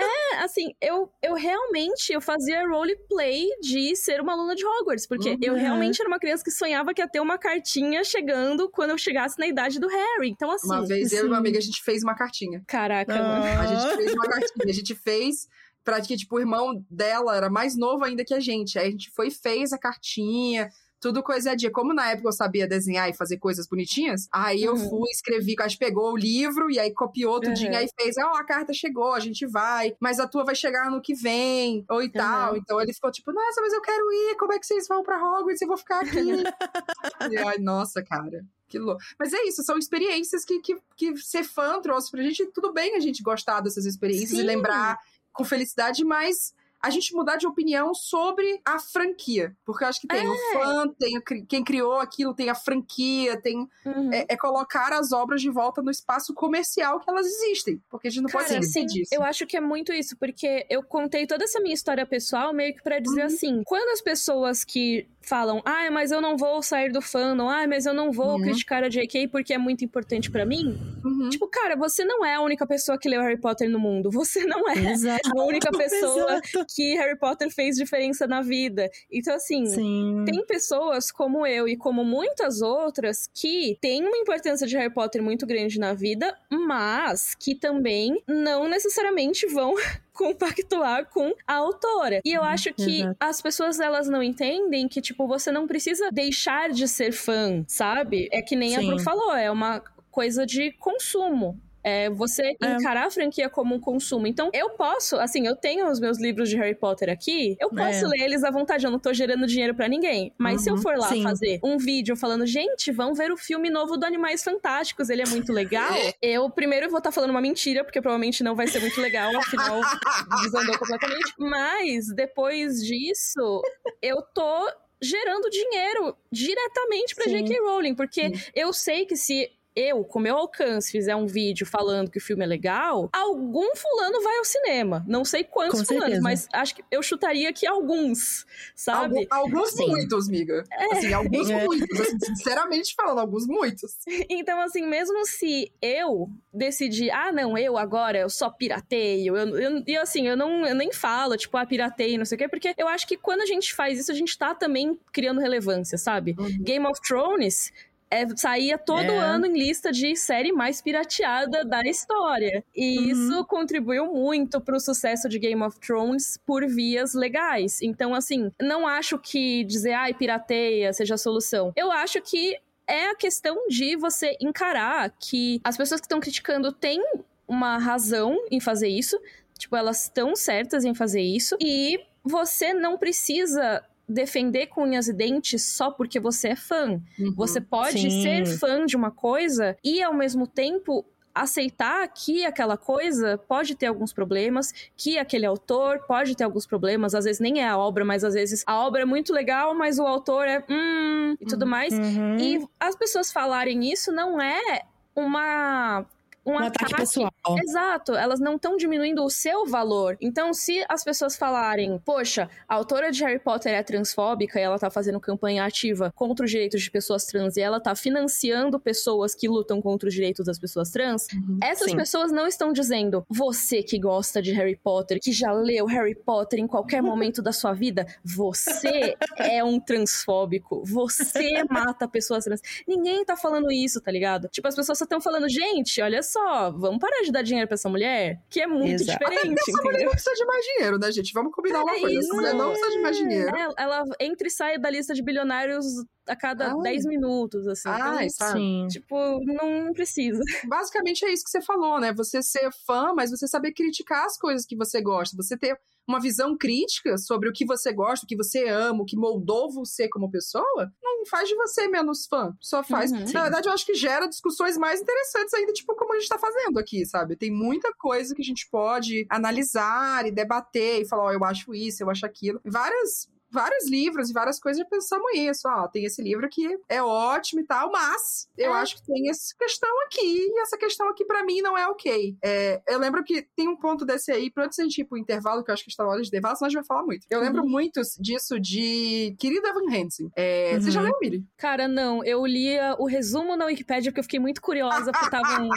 É, assim, eu, eu realmente eu fazia roleplay de ser uma aluna de Hogwarts, porque Uhum. eu realmente era uma criança que sonhava que ia ter uma cartinha chegando quando eu chegasse na idade do Harry. Então, assim, Uma vez eu e uma amiga, a gente fez uma cartinha. caraca, Ah. mano. A gente fez uma cartinha. A gente fez pra que, tipo, o irmão dela era mais novo ainda que a gente. Aí a gente foi e fez a cartinha. Tudo coisadinha. Como na época eu sabia desenhar e fazer coisas bonitinhas, aí eu Uhum. fui, escrevi, a gente pegou o livro e aí copiou tudinho, Uhum. aí fez, ó, a carta chegou, a gente vai, mas a tua vai chegar no que vem, ou e tal. Então ele ficou tipo, nossa, mas eu quero ir, como é que vocês vão pra Hogwarts? Eu vou ficar aqui. <laughs> e, ai, nossa, cara. Que louco. Mas é isso, são experiências que, que, que ser fã trouxe pra gente. Tudo bem a gente gostar dessas experiências e Sim. lembrar com felicidade, mas a gente mudar de opinião sobre a franquia. Porque eu acho que tem o fã, tem o quem criou aquilo, tem a franquia, tem. Uhum. É, é colocar as obras de volta no espaço comercial que elas existem. Porque a gente não pode Cara, esquecer sim, disso. eu acho que é muito isso, porque eu contei toda essa minha história pessoal meio que pra dizer Uhum. assim: quando as pessoas que falam, ai, mas eu não vou sair do fandom, ai, mas eu não vou Uhum. criticar a JK porque é muito importante pra mim, Uhum. tipo, cara, você não é a única pessoa que leu Harry Potter no mundo, você não é Exato. a única <laughs> pessoa Exato. Que Harry Potter fez diferença na vida. Então, assim, Sim. tem pessoas como eu e como muitas outras que têm uma importância de Harry Potter muito grande na vida, mas que também não necessariamente vão <laughs> compactuar com a autora. E eu acho que exato. as pessoas elas não entendem que tipo você não precisa deixar de ser fã, sabe? É que nem a Sim. Bru falou, é uma coisa de consumo. É você É. encarar a franquia como um consumo. Então, eu posso, assim, eu tenho os meus livros de Harry Potter aqui, eu posso É. ler eles à vontade, eu não tô gerando dinheiro pra ninguém. Mas se eu Uhum, for lá sim. fazer um vídeo falando, gente, vão ver o filme novo do Animais Fantásticos, ele é muito legal, <laughs> eu primeiro vou estar falando uma mentira, porque provavelmente não vai ser muito legal, afinal, <laughs> desandou completamente. Mas, depois disso, eu tô gerando dinheiro diretamente pra Sim. J.K. Rowling, porque eu sei que se eu, com meu alcance, fizer um vídeo falando que o filme é legal, algum fulano vai ao cinema. Não sei quantos Com fulanos, certeza. mas acho que eu chutaria que alguns, sabe? Algu- alguns Sim. muitos, miga. Assim, alguns É. muitos. assim, <laughs> sinceramente falando, alguns muitos. Então, assim, mesmo se eu decidir, ah, não, eu agora, eu só pirateio, eu, eu, e assim, eu, não, eu nem falo, tipo, ah, pirateio, não sei o quê, porque eu acho que quando a gente faz isso, a gente tá também criando relevância, sabe? Uhum. Game of Thrones é, saía todo É. ano em lista de série mais pirateada da história. E Uhum. isso contribuiu muito pro sucesso de Game of Thrones por vias legais. Então, assim, não acho que dizer, ai, pirateia seja a solução. Eu acho que é a questão de você encarar que as pessoas que estão criticando têm uma razão em fazer isso. Tipo, elas estão certas em fazer isso. E você não precisa defender com unhas e dentes só porque você é fã. Uhum. Você pode Sim. ser fã de uma coisa e, ao mesmo tempo, aceitar que aquela coisa pode ter alguns problemas, que aquele autor pode ter alguns problemas, às vezes nem é a obra, mas às vezes a obra é muito legal, mas o autor é hum e tudo mais. Uhum. E as pessoas falarem isso não é uma um, um ataque pessoal. Exato, elas não estão diminuindo o seu valor. Então, se as pessoas falarem, poxa, a autora de Harry Potter é transfóbica e ela tá fazendo campanha ativa contra os direitos de pessoas trans e ela tá financiando pessoas que lutam contra os direitos das pessoas trans, Uhum. essas Sim. pessoas não estão dizendo, você que gosta de Harry Potter, que já leu Harry Potter em qualquer <laughs> momento da sua vida, você é um transfóbico, você mata pessoas trans. Ninguém tá falando isso, tá ligado? Tipo, as pessoas só estão falando, gente, olha só, só, vamos parar de dar dinheiro pra essa mulher, que é muito Exato. diferente, Essa mulher não precisa de mais dinheiro, né, gente? Vamos combinar uma É coisa. Essa isso. mulher não precisa de mais dinheiro. É, ela entra e sai da lista de bilionários a cada Ai. 10 minutos, assim. Ai, Então, sabe? Sim. tipo, não precisa. <laughs> Basicamente é isso que você falou, né? Você ser fã, mas você saber criticar as coisas que você gosta. Você ter uma visão crítica sobre o que você gosta, o que você ama, o que moldou você como pessoa, não faz de você menos fã. Só faz. Uhum. Na verdade, eu acho que gera discussões mais interessantes ainda, tipo, como a gente tá fazendo aqui, sabe? Tem muita coisa que a gente pode analisar e debater e falar, ó, eu acho isso, eu acho aquilo. Várias. Vários livros e várias coisas já pensamos isso. Ó, tem esse livro que é ótimo e tal, mas eu É. acho que tem essa questão aqui, e essa questão aqui pra mim não é ok. É, eu lembro que tem um ponto desse aí, pra antes da gente ir pro intervalo, que eu acho que está na hora de intervalo, senão a gente vai falar muito. Eu lembro muito disso de Querida Evan Hansen. É, Você já Uhum. leu, Miri? Cara, não, eu lia o resumo na Wikipedia porque eu fiquei muito curiosa, porque estavam.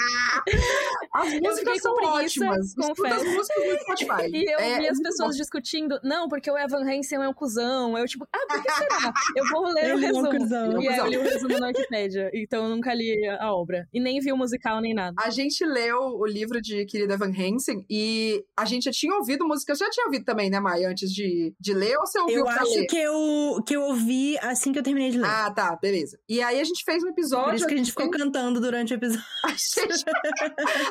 <laughs> As músicas são preguiça, ótimas. Escuta as confesso. músicas no Spotify. <laughs> E eu É, vi as pessoas bom. discutindo, não, porque o Evan Hansen é um cuzão. Eu, tipo, ah, por que será? Eu vou ler o Ele é um resumo. cuzão. Ele é E aí eu li o resumo na Wikipedia. Então eu nunca li a obra. E nem vi o musical nem nada. A gente leu o livro de Querida Evan Hansen e a gente já tinha ouvido música. Você já tinha ouvido também, né, Mai, antes de, de ler ou você ouviu Eu pra acho ler? que eu, que eu ouvi assim que eu terminei de ler. Ah, tá, beleza. E aí a gente fez um episódio. Por isso que a gente aqui. ficou cantando durante o episódio. <laughs> A gente,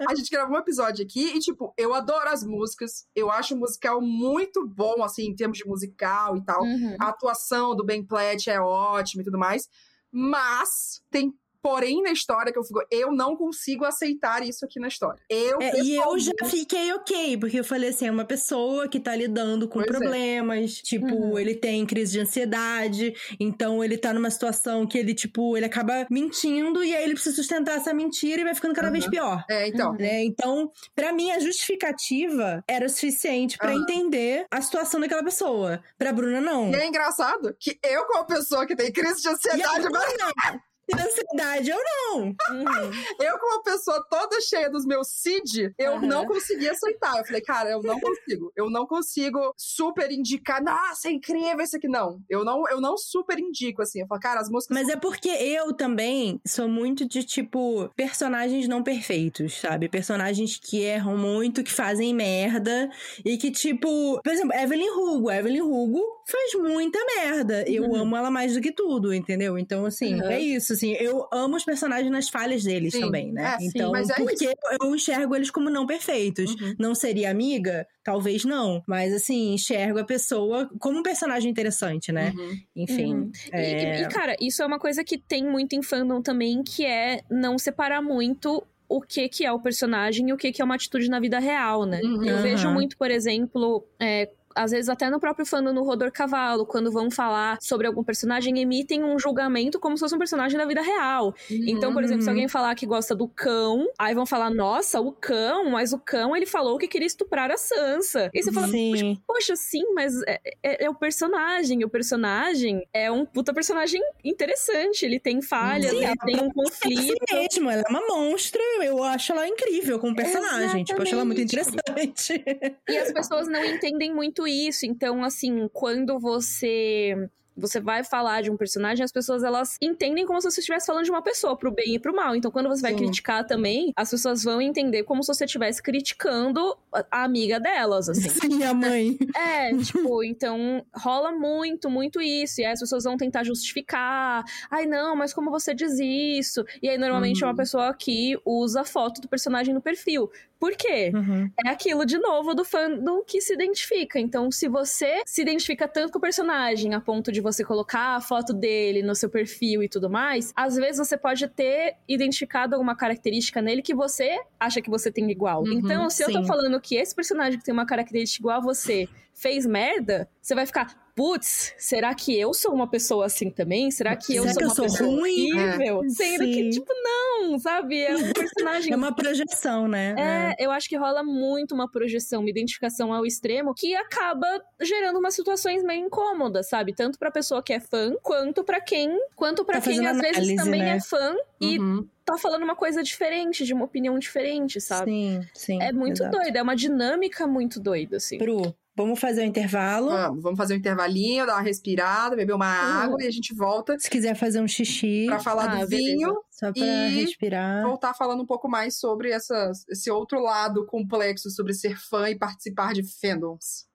a gente gravou um episódio aqui e, tipo, eu adoro as músicas. Eu acho o musical muito bom, assim, em termos de musical e tal. Uhum. A atuação do Ben Platt é ótima e tudo mais. Mas tem porém na história que eu fico, eu não consigo aceitar isso aqui na história. Eu, É, e eu já fiquei ok, porque eu falei assim, é uma pessoa que tá lidando com Pois é. problemas, tipo, Uhum. ele tem crise de ansiedade, então ele tá numa situação que ele, tipo, ele acaba mentindo e aí ele precisa sustentar essa mentira e vai ficando cada vez Uhum. pior. É, então. Né? Então, pra mim, a justificativa era o suficiente pra Aham. entender a situação daquela pessoa. Pra Bruna, não. E é engraçado que eu, como pessoa que tem crise de E a ansiedade, Bruna, mas <laughs> tem ansiedade, eu não. Uhum. eu, como uma pessoa toda cheia dos meus CID, eu Aham. não conseguia aceitar. Eu falei, cara, eu não consigo. Eu não consigo super indicar, nossa, é incrível isso aqui. Não. Eu não, eu não super indico, assim. Eu falo, cara, as músicas. Mas é porque eu também sou muito de, tipo, personagens não perfeitos, sabe? Personagens que erram muito, que fazem merda. E que, tipo, por exemplo, Evelyn Hugo. Evelyn Hugo faz muita merda. Eu Uhum. amo ela mais do que tudo, entendeu? Então, assim, Uhum. é isso, assim. Eu amo os personagens nas falhas deles Sim. também, né? É, sim, então, mas é porque eu enxergo eles como não perfeitos. Uhum. Não seria amiga? Talvez não. Mas, assim, enxergo a pessoa como um personagem interessante, né? Uhum. Enfim. Uhum. E- é... E, e, cara, isso é uma coisa que tem muito em fandom também, que é não separar muito o que que é o personagem e o que que é uma atitude na vida real, né? Uhum. Eu vejo muito, por exemplo, é, às vezes até no próprio fandom no Rodor Cavalo, quando vão falar sobre algum personagem, emitem um julgamento como se fosse um personagem da vida real. Então, por exemplo, se Uhum. alguém falar que gosta do cão, aí vão falar, nossa, o cão, mas o cão, ele falou que queria estuprar a Sansa. E você fala, Sim. Poxa, sim, mas é, é- é o personagem. O personagem é um puta personagem interessante. Ele tem falhas, Sim, ele tem um É conflito. assim mesmo, ela é uma monstra, eu acho ela incrível como personagem, tipo, eu acho ela muito Exatamente. interessante. E as pessoas não entendem muito isso. Então, assim, quando você. Você vai falar de um personagem, as pessoas elas entendem como se você estivesse falando de uma pessoa, pro bem e pro mal. Então, quando você vai Sim. criticar também, as pessoas vão entender como se você estivesse criticando a amiga delas, assim. <laughs> Sim, a mãe. <laughs> É, tipo, então rola muito, muito isso. E aí as pessoas vão tentar justificar. Ai, não, mas como você diz isso? E aí, normalmente, é Uhum. uma pessoa que usa a foto do personagem no perfil. Por quê? Uhum. É aquilo de novo do fandom que se identifica. Então, se você se identifica tanto com o personagem a ponto de você colocar a foto dele no seu perfil e tudo mais, às vezes você pode ter identificado alguma característica nele que você acha que você tem igual. Uhum, então, se eu tô sim. falando que esse personagem que tem uma característica igual a você fez merda, você vai ficar, putz, será que eu sou uma pessoa assim também? Será que eu Será sou que eu uma sou pessoa ruim? horrível? Sendo que, Sim. tipo, não, sabe? É um <laughs> personagem É uma projeção, né? é, eu acho que rola muito uma projeção, uma identificação ao extremo que acaba gerando umas situações meio incômodas, sabe? Tanto pra pessoa que é fã, quanto pra quem, quanto para Tá quem às vezes análise, também né? é fã e Uhum. tá falando uma coisa diferente, de uma opinião diferente, sabe? Sim, sim. É muito exato. doido, é uma dinâmica muito doida, assim. Pro, Vamos fazer o intervalo. Vamos, vamos fazer um intervalinho, dar uma respirada, beber uma água e a gente volta Se quiser fazer um xixi, pra falar Ah, do beleza. vinho, só pra E respirar. voltar falando um pouco mais sobre essa, esse outro lado complexo sobre ser fã e participar de fandoms.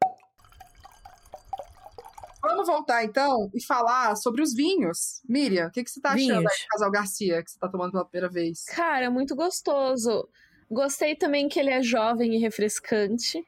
Vamos voltar então e falar sobre os vinhos. Miriam, o que, que você tá achando aí do Casal Garcia, que você tá tomando pela primeira vez? Cara, muito gostoso. Gostei também que ele é jovem e refrescante.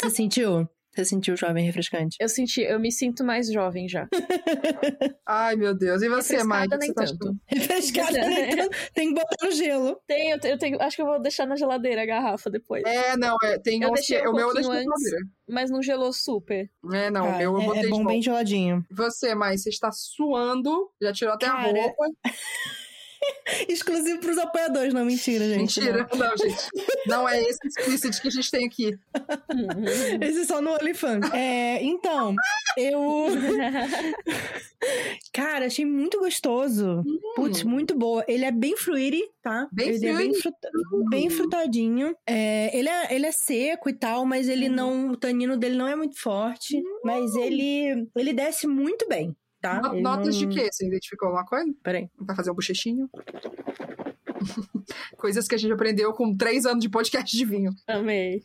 Você sentiu? Você sentiu jovem refrescante? Eu senti, eu me sinto mais jovem já. <laughs> Ai, meu Deus. E você, Mike? nem você tá tanto. achando? Refrescada, né? Então, <laughs> Tem que botar no gelo. Tem, eu, eu tenho, acho que eu vou deixar na geladeira a garrafa depois. É, não, é, tem Eu uns deixei um o meu eu deixei na antes. geladeira. Mas não gelou super. É, não, o meu eu é- botei é, de bom bem geladinho. Você, mas você está suando, já tirou até a Cara, roupa. <laughs> <laughs> Exclusivo pros apoiadores, não, mentira, gente. Mentira. Não, gente. Não é esse explicit que a gente tem aqui. <laughs> Esse é só no OnlyFans. É, então, eu. <laughs> Cara, achei muito gostoso. Putz, muito boa. Ele é bem fruity, tá? Hum. Bem ele é bem, fruity? fruta- Hum. bem frutadinho. É, ele, é, ele é seco e tal, mas ele Uhum. não. O tanino dele não é muito forte. Mas ele, ele desce muito bem, tá? No- Notas não- de quê? Você identificou alguma coisa? Peraí. Vai fazer um bochechinho? <laughs> Coisas que a gente aprendeu com três anos de podcast de vinho. Amei.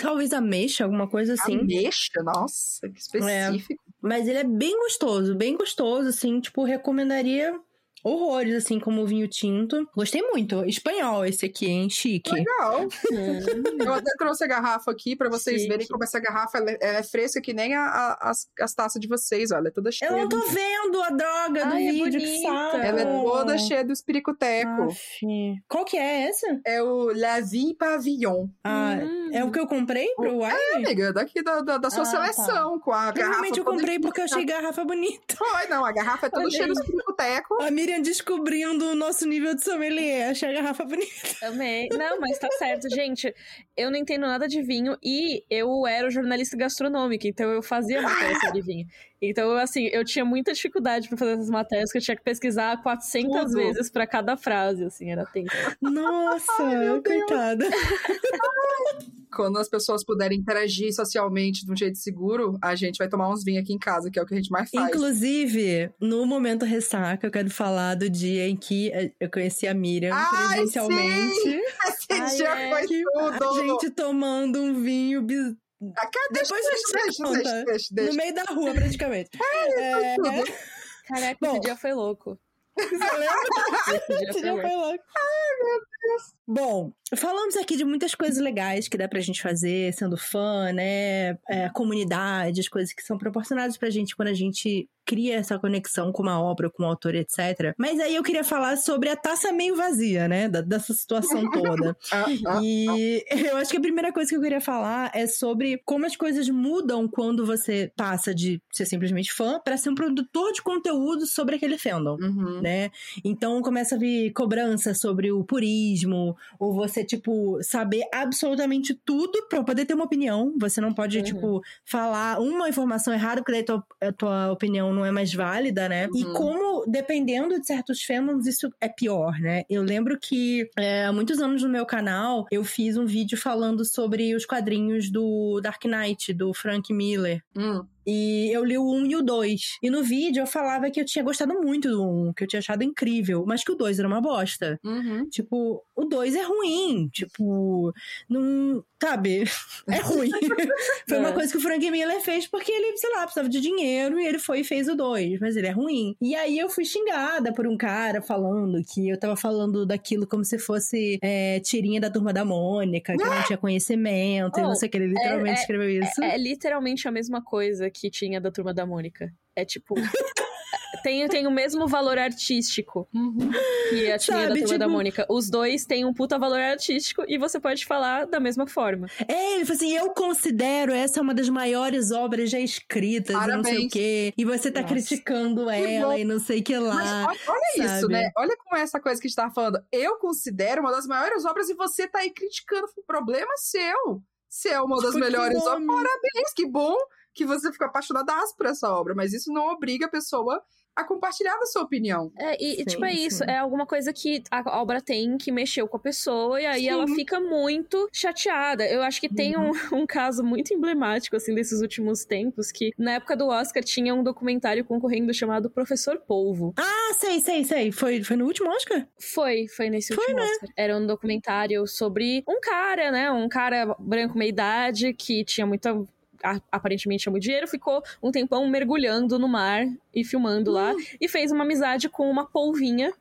Talvez ameixa, alguma coisa assim. Ameixa, nossa, que específico. Mas ele é bem gostoso, bem gostoso, assim, tipo, recomendaria horrores, assim, como o vinho tinto. Gostei muito. Espanhol esse aqui, hein? Chique. Legal. Hum. Eu até trouxe a garrafa aqui pra vocês Chique. verem como essa garrafa ela é, ela é fresca que nem a- a- as, as taças de vocês, olha. É toda cheia. Eu não tô do- vendo a droga do Ai, é vídeo, que bonita. saco. Ela é toda cheia do espiricoteco. Aff. Qual que é essa? É o La Vie Pavillon. Ah, Hum. é o que eu comprei pro É, wine? amiga, daqui da, da, da sua Ah, tá. seleção, com a garrafa. Provavelmente eu comprei porque eu achei garrafa bonita. Foi, não, a garrafa é toda Olha cheia do aí. espiricoteco. A Miriam descobrindo o nosso nível de sommelier. Achei a garrafa bonita. Amei. Não, mas tá certo. Gente, eu não entendo nada de vinho e eu era jornalista gastronômica, então eu fazia matéria sobre vinho. Então, assim, eu tinha muita dificuldade pra fazer essas matérias, que eu tinha que pesquisar 400 Tudo. vezes pra cada frase, assim, era tenso. Nossa, meu Deus. coitada. <laughs> Quando as pessoas puderem interagir socialmente de um jeito seguro, a gente vai tomar uns vinhos aqui em casa, que é o que a gente mais faz. Inclusive, no momento ressaca, eu quero falar do dia em que eh, eu conheci a Miriam Ai, presencialmente. <laughs> Esse Ai, dia é. foi Que tudo! A gente tomando um vinho bis- Ah, deixa, Depois a deixa, gente deixa, deixa, deixa, no meio da rua, praticamente. <laughs> É, Tudo. Caraca, Bom. esse dia foi louco. você lembra? Esse dia Esse foi dia louco. foi louco. Ai, meu Deus. Bom, falamos aqui de muitas coisas legais que dá pra gente fazer sendo fã, né? É, comunidade, as coisas que são proporcionadas pra gente quando a gente cria essa conexão com uma obra, com um autor, etc. Mas aí eu queria falar sobre a taça meio vazia, né? Da- dessa situação <laughs> toda. Ah, ah, E eu acho que a primeira coisa que eu queria falar é sobre como as coisas mudam quando você passa de ser simplesmente fã pra ser um produtor de conteúdo sobre aquele fandom. uhum. Né? Então começa a vir cobrança sobre o purismo, ou você, tipo, saber absolutamente tudo pra poder ter uma opinião. Você não pode, Uhum. tipo, falar uma informação errada, porque daí tua, a tua opinião não é mais válida, né? E Uhum. como, dependendo de certos fandoms, isso é pior, né? Eu lembro que é, há muitos anos no meu canal, eu fiz um vídeo falando sobre os quadrinhos do Dark Knight, do Frank Miller. Hum. E eu li o 1 e o 2. E no vídeo eu falava que eu tinha gostado muito do 1, que eu tinha achado incrível, mas que o 2 era uma bosta. Uhum. Tipo, o 2 é ruim. Tipo, não. Sabe? É ruim. <laughs> Foi uma É. coisa que o Frank Miller fez porque ele, sei lá, precisava de dinheiro e ele foi e fez o 2. Mas ele é ruim. E aí eu fui xingada por um cara falando que eu tava falando daquilo como se fosse é, tirinha da turma da Mônica, que eu não tinha conhecimento e não Oh, sei o que. Ele literalmente é- escreveu isso. É, é literalmente a mesma coisa que tinha da turma da Mônica. É tipo. <laughs> tem, tem o mesmo valor artístico Uhum. que a tinha da turma da tipo- Mônica. Os dois têm um puta valor artístico e você pode falar da mesma forma. É, ele falou assim: eu considero essa uma das maiores obras já escritas, e não sei o quê. E você tá Nossa. criticando ela bom. e não sei o que lá. Mas olha, olha isso, né? Olha como é essa coisa que a gente tava falando. Eu considero uma das maiores obras e você tá aí criticando. O problema é seu. Se é uma das Tipo, que melhores bom. obras, parabéns, que bom. Que você ficou apaixonadaço por essa obra, mas isso não obriga a pessoa a compartilhar da sua opinião. É, e, Sim, tipo, é isso. sim. É alguma coisa que a obra tem que mexeu com a pessoa e aí Sim. ela fica muito chateada. Eu acho que tem um, um caso muito emblemático, assim, desses últimos tempos, que na época do Oscar tinha um documentário concorrendo chamado Professor Polvo. Ah, sei, sei, sei. Foi, foi no último Oscar? Foi, foi nesse Foi, último né? Oscar. Era um documentário sobre um cara, né? Um cara branco meia idade que tinha muita. Aparentemente tinha muito dinheiro, ficou um tempão mergulhando no mar e filmando lá, e fez uma amizade com uma polvinha.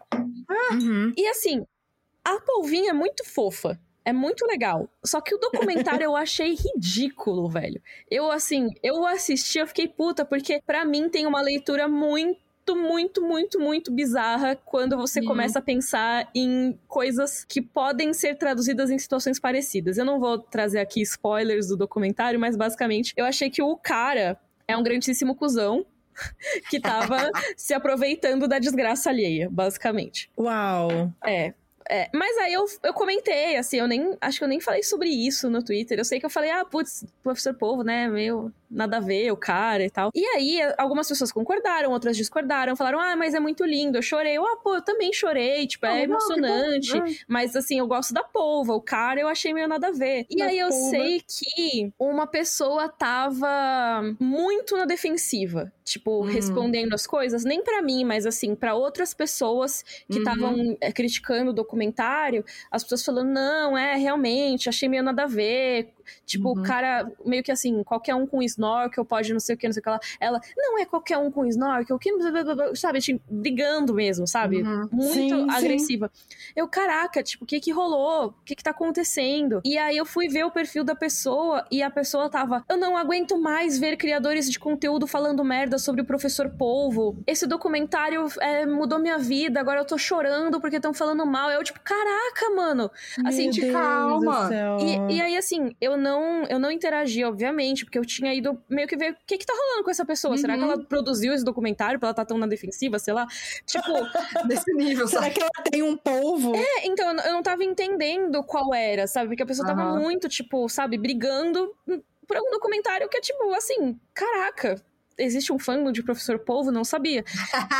Uhum. E assim, a polvinha é muito fofa. É muito legal. Só que o documentário eu achei ridículo, velho. Eu, assim, eu assisti, eu fiquei puta, porque pra mim tem uma leitura muito, muito, muito, muito bizarra quando você Uhum. começa a pensar em coisas que podem ser traduzidas em situações parecidas. Eu não vou trazer aqui spoilers do documentário, mas basicamente eu achei que o cara é um grandíssimo cuzão. <laughs> Que tava <laughs> se aproveitando da desgraça alheia, basicamente. Uau. É. É, mas aí eu, eu comentei, assim, eu nem. Acho que eu nem falei sobre isso no Twitter. Eu sei que eu falei, ah, putz, professor Povo, né? Meio nada a ver, o cara e tal. E aí, algumas pessoas concordaram, outras discordaram, falaram, ah, mas é muito lindo, eu chorei. Eu, ah, pô, eu também chorei, tipo, é Ah, não, emocionante. Ah. Mas assim, eu gosto da polva, o cara eu achei meio nada a ver. E Da aí eu polva. sei que uma pessoa tava muito na defensiva. Tipo, Hum. respondendo as coisas, nem pra mim, mas assim, pra outras pessoas que Uhum. estavam é, criticando o documentário, as pessoas falando, não, é, realmente, achei meio nada a ver. Tipo, Uhum. o cara, meio que assim, qualquer um com snorkel pode não sei o que, não sei o que lá. Ela, não é qualquer um com snorkel, que blá, blá, blá, blá", sabe, tipo, brigando mesmo, sabe? Uhum. Muito Sim, sim. agressiva. Eu, caraca, tipo, o que que rolou? O que que tá acontecendo? E aí eu fui ver o perfil da pessoa e a pessoa tava, eu não aguento mais ver criadores de conteúdo falando merda sobre o professor Polvo. Esse documentário é, mudou minha vida, agora eu tô chorando porque estão falando mal. Eu, tipo, caraca, mano. Assim, Meu tipo, Deus calma. e, e aí, assim, eu não, eu não interagi, obviamente, porque eu tinha ido meio que ver o que que tá rolando com essa pessoa. Será que Uhum. ela produziu esse documentário pra ela tá tão na defensiva, sei lá? Tipo, <laughs> Desse nível, Será sabe? que ela tem um polvo? é, então, eu não- eu não tava entendendo qual era, sabe? Porque a pessoa tava Aham. muito, tipo, sabe, brigando por algum documentário que é, tipo, assim, caraca. Existe um fandom de Professor Polvo? Não sabia.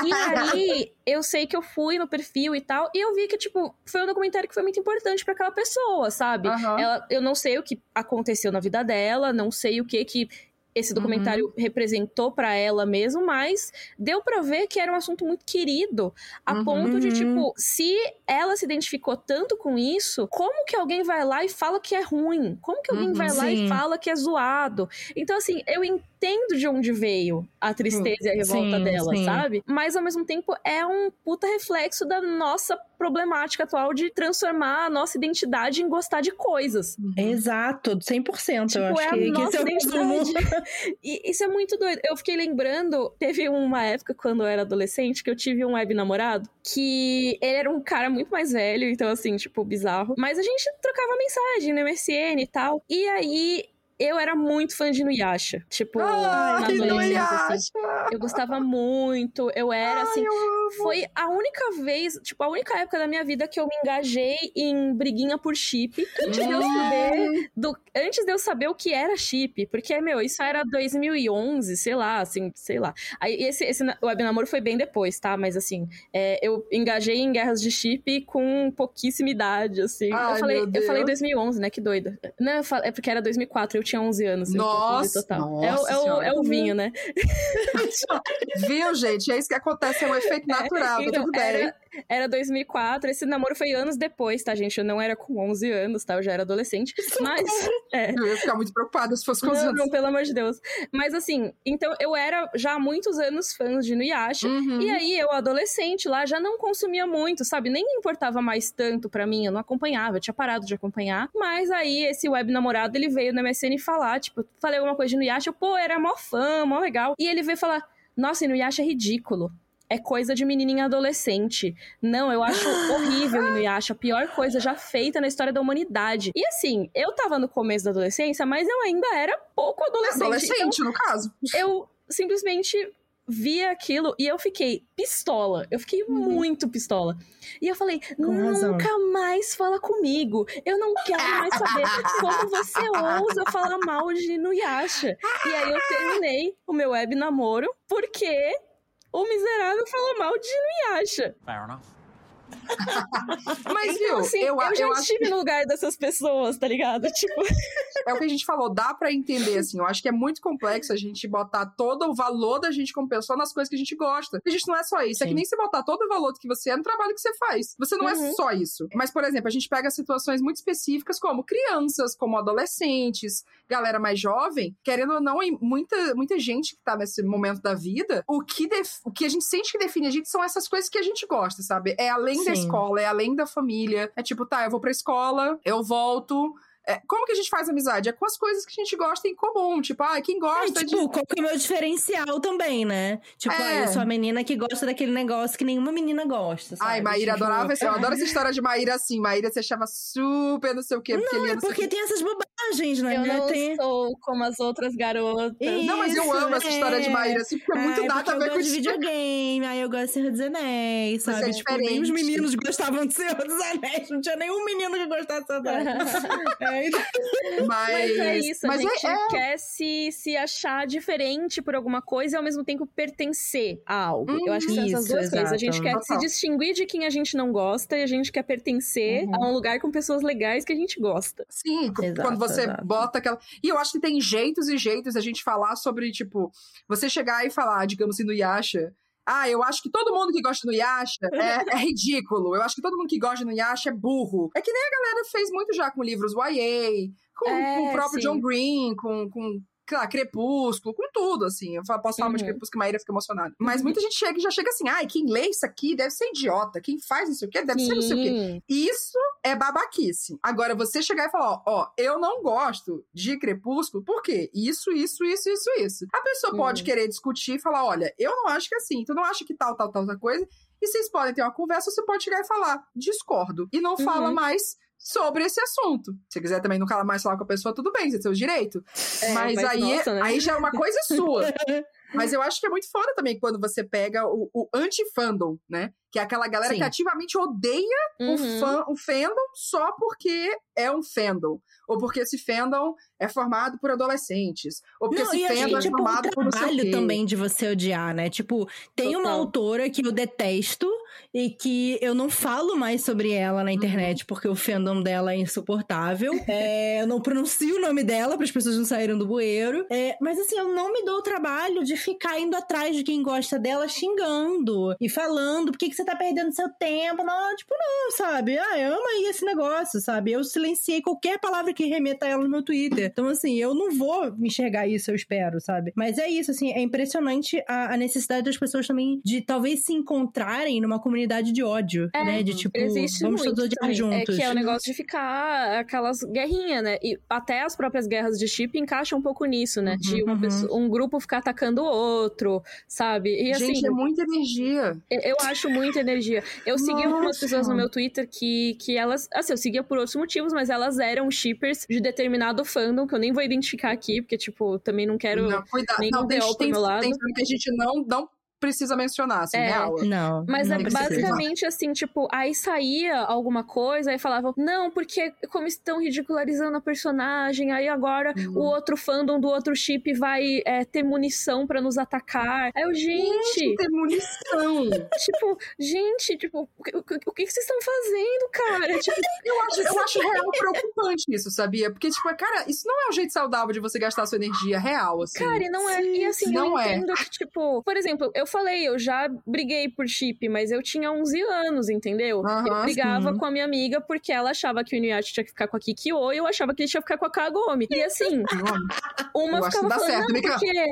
E aí, <laughs> eu sei que eu fui no perfil e tal, e eu vi que, tipo, foi um documentário que foi muito importante pra aquela pessoa, sabe? Aham. Ela, eu não sei o que aconteceu na vida dela, não sei o que que esse documentário Uhum. representou pra ela mesmo, mas deu pra ver que era um assunto muito querido, a Uhum. ponto de Uhum. tipo, se ela se identificou tanto com isso, como que alguém vai lá e fala que é ruim? Como que alguém Uhum, vai lá e sim. fala que é zoado? Então assim, eu entendo de onde veio a tristeza e a revolta Sim, dela, sim. sabe? Mas ao mesmo tempo é um puta reflexo da nossa problemática atual de transformar a nossa identidade em gostar de coisas. Exato, 100%. Tipo, eu acho é a que, que nossa é identidade. <laughs> E isso é muito doido. Eu fiquei lembrando, teve uma época quando eu era adolescente que eu tive um web namorado que ele era um cara muito mais velho, então assim, tipo, bizarro. Mas a gente trocava mensagem no MSN e tal. E aí eu era muito fã de Inuyasha. Tipo, Ah, na que não adolescência, assim. Eu gostava muito, eu era Ai, assim. eu. Foi a única vez, tipo, a única época da minha vida que eu me engajei em briguinha por chip. Antes de eu saber, do, antes de eu saber o que era chip. Porque, meu, isso era 2011, sei lá, assim, sei lá. Aí esse, esse web namoro foi bem depois, tá? Mas assim, é, eu engajei em guerras de chip com pouquíssima idade, assim. Ai, eu, falei, eu falei Deus. 2011, né? Que doido. Não, eu fal- é porque era 2004, eu tinha 11 anos. Nossa, total. é, é, o, é o vinho, né? <laughs> Viu, gente? É isso que acontece, é um efeito natural, tá Então, tudo bem. era, era 2004, esse namoro foi anos depois, tá, gente? Eu não era com 11 anos, tá? Eu já era adolescente. <laughs> Mas, é. Eu ia ficar muito preocupada se fosse com os Não, anos. não, pelo amor de Deus. Mas assim, então eu era já há muitos anos fã de Inuyasha. Uhum. E aí, eu, adolescente lá, já não consumia muito, sabe? Nem importava mais tanto pra mim, eu não acompanhava, eu tinha parado de acompanhar. Mas aí, esse web namorado, ele veio no MSN falar, tipo, falei alguma coisa de Inuyasha, eu, pô, era mó fã, mó legal. E ele veio falar, nossa, Inuyasha é ridículo. É coisa de menininha adolescente. Não, eu acho <gasps> horrível Inuyasha. A pior coisa já feita na história da humanidade. E assim, eu tava no começo da adolescência, mas eu ainda era pouco adolescente. Adolescente, no caso. Então, eu simplesmente vi aquilo e eu fiquei pistola. Eu fiquei Uhum. muito pistola. E eu falei, Com razão. nunca mais fala comigo. Eu não quero mais saber como você <laughs> ousa falar mal de Inuyasha. E aí eu terminei o meu web namoro porque o miserável falou mal de Inuyasha. Fair enough. <laughs> Mas, Então, viu, assim, eu, eu, já eu acho estive no lugar dessas pessoas, tá ligado? <laughs> Tipo, é o que a gente falou, dá pra entender, assim. Eu acho que é muito complexo a gente botar todo o valor da gente como pessoa nas coisas que a gente gosta. A gente não é só isso. É que Sim. nem você botar todo o valor do que você é no trabalho que você faz. Você não é Uhum. só isso. Mas, por exemplo, a gente pega situações muito específicas, como crianças, como adolescentes, galera mais jovem, querendo ou não, e muita, muita gente que tá nesse momento da vida, o que, def- o que a gente sente que define a gente são essas coisas que a gente gosta, sabe? É além da Sim. escola, é além da família. É tipo, tá, eu vou pra escola, eu volto. É, como que a gente faz amizade? É com as coisas que a gente gosta em comum. Tipo, ah, quem É, gosta tipo, de. qual que é o meu diferencial também, né? Tipo, É. ah, eu sou a menina que gosta daquele negócio que nenhuma menina gosta, sabe? Ai, Maíra Tipo, adorava esse. Eu adoro essa <laughs> história de Maíra assim. Maíra se achava super não sei o quê. Porque Não, é porque tem essas bobagens, né? eu não Tem... sou como as outras garotas. Não, mas eu Isso, amo essa história de é. Maíra, assim, porque é muito Ai, nada porque a ver eu com gosto de isso. videogame, aí eu gosto de Senhor dos Anéis, Você é sabe? tipo, nem os diferente. meninos gostavam de Senhor dos Anéis. Não tinha nenhum menino que gostasse de Senhor dos Anéis. <laughs> Mas, Mas é isso, mas a gente é, é- quer se, se achar diferente por alguma coisa e ao mesmo tempo pertencer a algo. Eu acho que são essas Isso, duas coisas. A gente quer se Total. distinguir de quem a gente não gosta e a gente quer pertencer Uhum. a um lugar com pessoas legais que a gente gosta. Sim, Exato, quando você exato. bota aquela. E eu acho que tem jeitos e jeitos a gente falar sobre, tipo, você chegar e falar, digamos assim, no Yasha. Ah, eu acho que todo mundo que gosta do Yasha é, é ridículo. Eu acho que todo mundo que gosta do Yasha é burro. É que nem a galera fez muito já com livros YA, com, É, com o próprio sim. John Green, com, com lá, Crepúsculo, com tudo, assim. Eu posso falar muito de Uhum. Crepúsculo, que a Maíra fica emocionada. Mas muita gente chega e já chega assim, ai, quem lê isso aqui deve ser idiota. Quem faz não sei o quê deve ser não sei o quê. Sim. Isso é babaquice. Agora, você chegar e falar, ó, ó, eu não gosto de Crepúsculo, por quê? Isso, isso, isso, isso, isso. A pessoa pode Uhum. querer discutir e falar, olha, eu não acho que é assim, tu não acha que tal, tal, tal, tal coisa, e vocês podem ter uma conversa, você pode chegar e falar, discordo. E não fala Uhum. mais sobre esse assunto. Se quiser também nunca mais falar com a pessoa, tudo bem, você tem seu direito. É, mas mas aí, nossa, né? aí já é uma coisa sua. <laughs> Mas eu acho que é muito foda também quando você pega o, o anti-fandom, né? Que é aquela galera Sim. que ativamente odeia o, Uhum. fã, o fandom só porque é um fandom. Ou porque esse fandom é formado por adolescentes. Ou porque Não, esse acho fandom é tipo, formado o por não sei o trabalho também de você odiar, né? Tipo, tem uma Total. autora que eu detesto e que eu não falo mais sobre ela na internet porque o fandom dela é insuportável. <laughs> É, eu não pronuncio o nome dela para as pessoas não saírem do bueiro. É, mas assim, eu não me dou o trabalho de ficar indo atrás de quem gosta dela xingando e falando por que, que você tá perdendo seu tempo. Não, tipo, não, sabe? Ah, ama aí esse negócio, sabe? Eu silenciei qualquer palavra que remeta a ela no meu Twitter. Então, assim, eu não vou me enxergar isso, eu espero, sabe? Mas é isso, assim, é impressionante a, a necessidade das pessoas também de talvez se encontrarem numa comunidade de ódio, É, né? De tipo, Existe vamos todos odiar também. juntos. É que é o negócio de ficar aquelas guerrinhas, né? E até as próprias guerras de chip encaixam um pouco nisso, né? De uma Uhum. pessoa- um grupo ficar atacando o outro, sabe? E assim, Gente, é muita energia. eu, eu acho muita energia. Eu segui algumas Nossa. pessoas no meu Twitter que, que elas. Assim, eu seguia por outros motivos, mas elas eram shippers de determinado fandom, que eu nem vou identificar aqui, porque, tipo, também não quero. Não, cuidado. nem Não, um tem, meu lado. tem que a gente não, não precisa mencionar, assim, É. real. Não. Mas não é basicamente assim, tipo, aí saía alguma coisa, aí falavam, não, porque como estão ridicularizando a personagem, aí agora Uhum. o outro fandom do outro chip vai é, ter munição pra nos atacar. Aí eu, gente, Tem munição. <laughs> tipo, gente, tipo, o que, o que- vocês estão fazendo, cara? Tipo, Eu acho, eu acho real <laughs> preocupante isso, sabia? Porque, tipo, cara, isso não é um jeito saudável de você gastar sua energia real, assim. Cara, e não é. E assim, não eu é. entendo que, tipo, por exemplo, eu falei, eu já briguei por chip, mas eu tinha 11 anos, entendeu? Aham, eu brigava sim. com a minha amiga porque ela achava que o Inuyasha tinha que ficar com a Kikyo e eu achava que ele tinha que ficar com a Kagome. E assim, <laughs> uma Eu ficava falando, certo, não, Mika." porque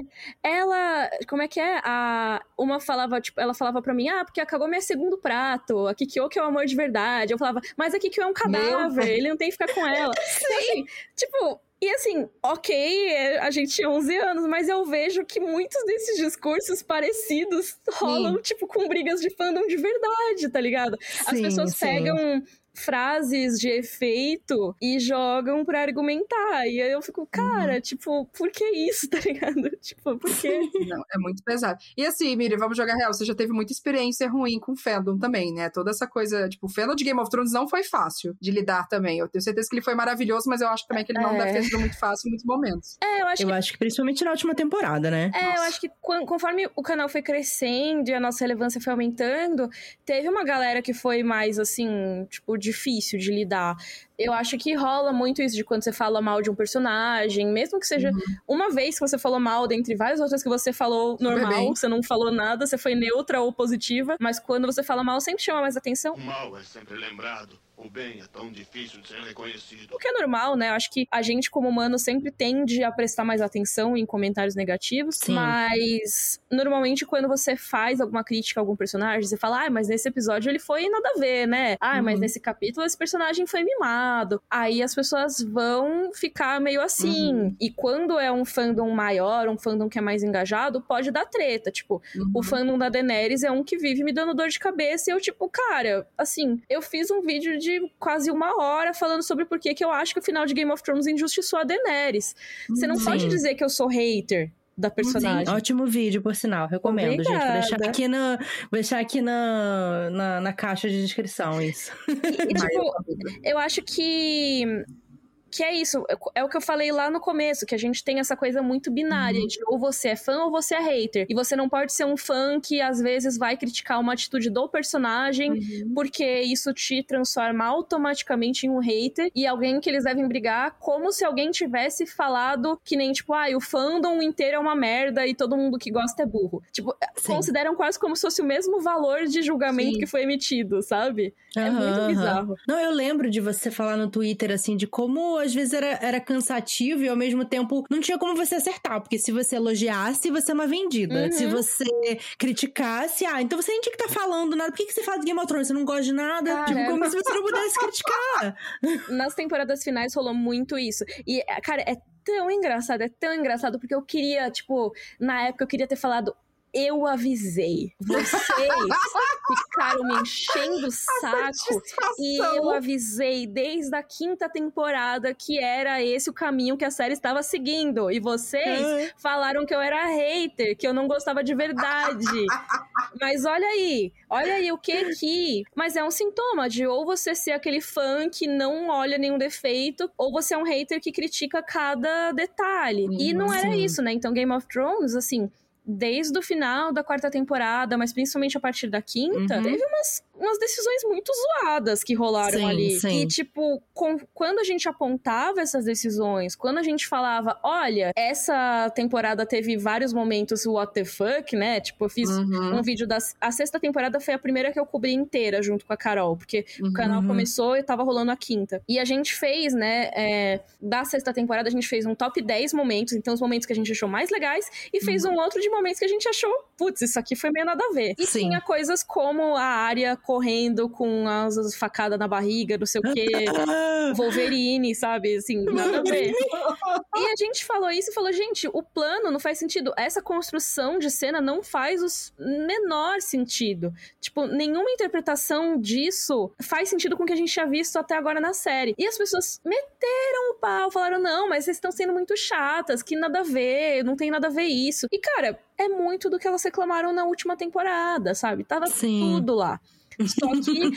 ela, como é que é? A, uma falava, tipo, ela falava pra mim, ah, porque a Kagome é segundo prato, a Kikyo que é o amor de verdade. Eu falava, mas a Kikyo é um cadáver, ele não tem que ficar com ela. <laughs> Então, assim, tipo, e assim, ok, é, a gente tinha 11 anos, mas eu vejo que muitos desses discursos parecidos rolam, tipo, com brigas de fandom de verdade, tá ligado? As Sim, pessoas sim. pegam frases de efeito e jogam pra argumentar. E aí eu fico, cara, uhum. tipo, por que isso, tá ligado? <laughs> Tipo, por quê? <laughs> Não, é muito pesado. E assim, Miriam, vamos jogar real. Você já teve muita experiência ruim com fandom também, né? Toda essa coisa, tipo, o fandom de Game of Thrones não foi fácil de lidar também. Eu tenho certeza que ele foi maravilhoso, mas eu acho também que ele não é. deve ter sido muito fácil em muitos momentos. É, eu acho eu que... acho que principalmente na última temporada, né? É, Nossa. eu acho que conforme o canal foi crescendo e a nossa relevância foi aumentando, teve uma galera que foi mais, assim, tipo, difícil de lidar. Eu acho que rola muito isso de quando você fala mal de um personagem, mesmo que seja uhum. uma vez que você falou mal, dentre várias outras que você falou normal, você não falou nada, você foi neutra ou positiva, mas quando você fala mal, sempre chama mais atenção. O mal é sempre lembrado. O bem é tão difícil de ser reconhecido. O que é normal, né? Eu acho que a gente, como humano, sempre tende a prestar mais atenção em comentários negativos. Sim. Mas, normalmente, quando você faz alguma crítica a algum personagem, você fala, ah, mas nesse episódio ele foi nada a ver, né? Ah, uhum. mas nesse capítulo esse personagem foi mimado. Aí as pessoas vão ficar meio assim. Uhum. E quando é um fandom maior, um fandom que é mais engajado, pode dar treta. Tipo, uhum. o fandom da Daenerys é um que vive me dando dor de cabeça e eu, tipo, cara, assim, eu fiz um vídeo de de quase uma hora falando sobre por que eu acho que o final de Game of Thrones injustiçou a Daenerys. Você não Sim. pode dizer que eu sou hater da personagem. Sim, ótimo vídeo, por sinal. Recomendo, Obrigada. gente. Vou deixar aqui, na, vou deixar aqui na, na, na caixa de descrição isso. E, <laughs> tipo, eu acho que que é isso, é o que eu falei lá no começo, que a gente tem essa coisa muito binária uhum. de ou você é fã ou você é hater. E você não pode ser um fã que às vezes vai criticar uma atitude do personagem, uhum. porque isso te transforma automaticamente em um hater e alguém que eles devem brigar como se alguém tivesse falado que nem, tipo, ah, o fandom inteiro é uma merda e todo mundo que gosta é burro. Tipo, Sim. consideram quase como se fosse o mesmo valor de julgamento Sim. que foi emitido, sabe? Uhum, é muito bizarro. Não, eu lembro de você falar no Twitter, assim, de como às vezes era, era cansativo e ao mesmo tempo não tinha como você acertar, porque se você elogiasse, você é uma vendida. Uhum. Se você criticasse, ah, então você nem tinha que estar tá falando nada. Por que, que você fala de Game of Thrones? Você não gosta de nada? Cara, tipo, como se você não pudesse criticar. <laughs> Nas temporadas finais rolou muito isso. E, cara, é tão engraçado, é tão engraçado, porque eu queria, tipo, na época eu queria ter falado, eu avisei. Vocês ficaram me enchendo o saco. E eu avisei desde a quinta temporada que era esse o caminho que a série estava seguindo. E vocês é. falaram que eu era hater, que eu não gostava de verdade. <laughs> Mas olha aí, olha aí o que que. Mas é um sintoma de ou você ser aquele fã que não olha nenhum defeito, ou você é um hater que critica cada detalhe. Hum, e não era isso, né? Então, Game of Thrones, assim desde o final da quarta temporada, mas principalmente a partir da quinta, uhum. teve umas umas decisões muito zoadas que rolaram sim, ali. Sim. E, tipo, com, quando a gente apontava essas decisões, quando a gente falava, olha, essa temporada teve vários momentos what the fuck, né? Tipo, eu fiz uhum. um vídeo da. A sexta temporada foi a primeira que eu cobri inteira junto com a Carol, porque uhum. o canal começou e tava rolando a quinta. E a gente fez, né? É, da sexta temporada, a gente fez um top 10 momentos, então os momentos que a gente achou mais legais, e fez uhum. um outro de momentos que a gente achou, putz, isso aqui foi meio nada a ver. E Sim. tinha coisas como a área correndo com as facadas na barriga, não sei o quê. <laughs> Wolverine, sabe? Assim, nada a ver. e a gente falou isso e falou, gente, o plano não faz sentido. Essa construção de cena não faz o menor sentido. Tipo, nenhuma interpretação disso faz sentido com o que a gente tinha visto até agora na série. E as pessoas meteram o pau, falaram, não, mas vocês estão sendo muito chatas, que nada a ver, não tem nada a ver isso. E, cara, é muito do que elas reclamaram na última temporada, sabe? Tava Sim. tudo lá. Só que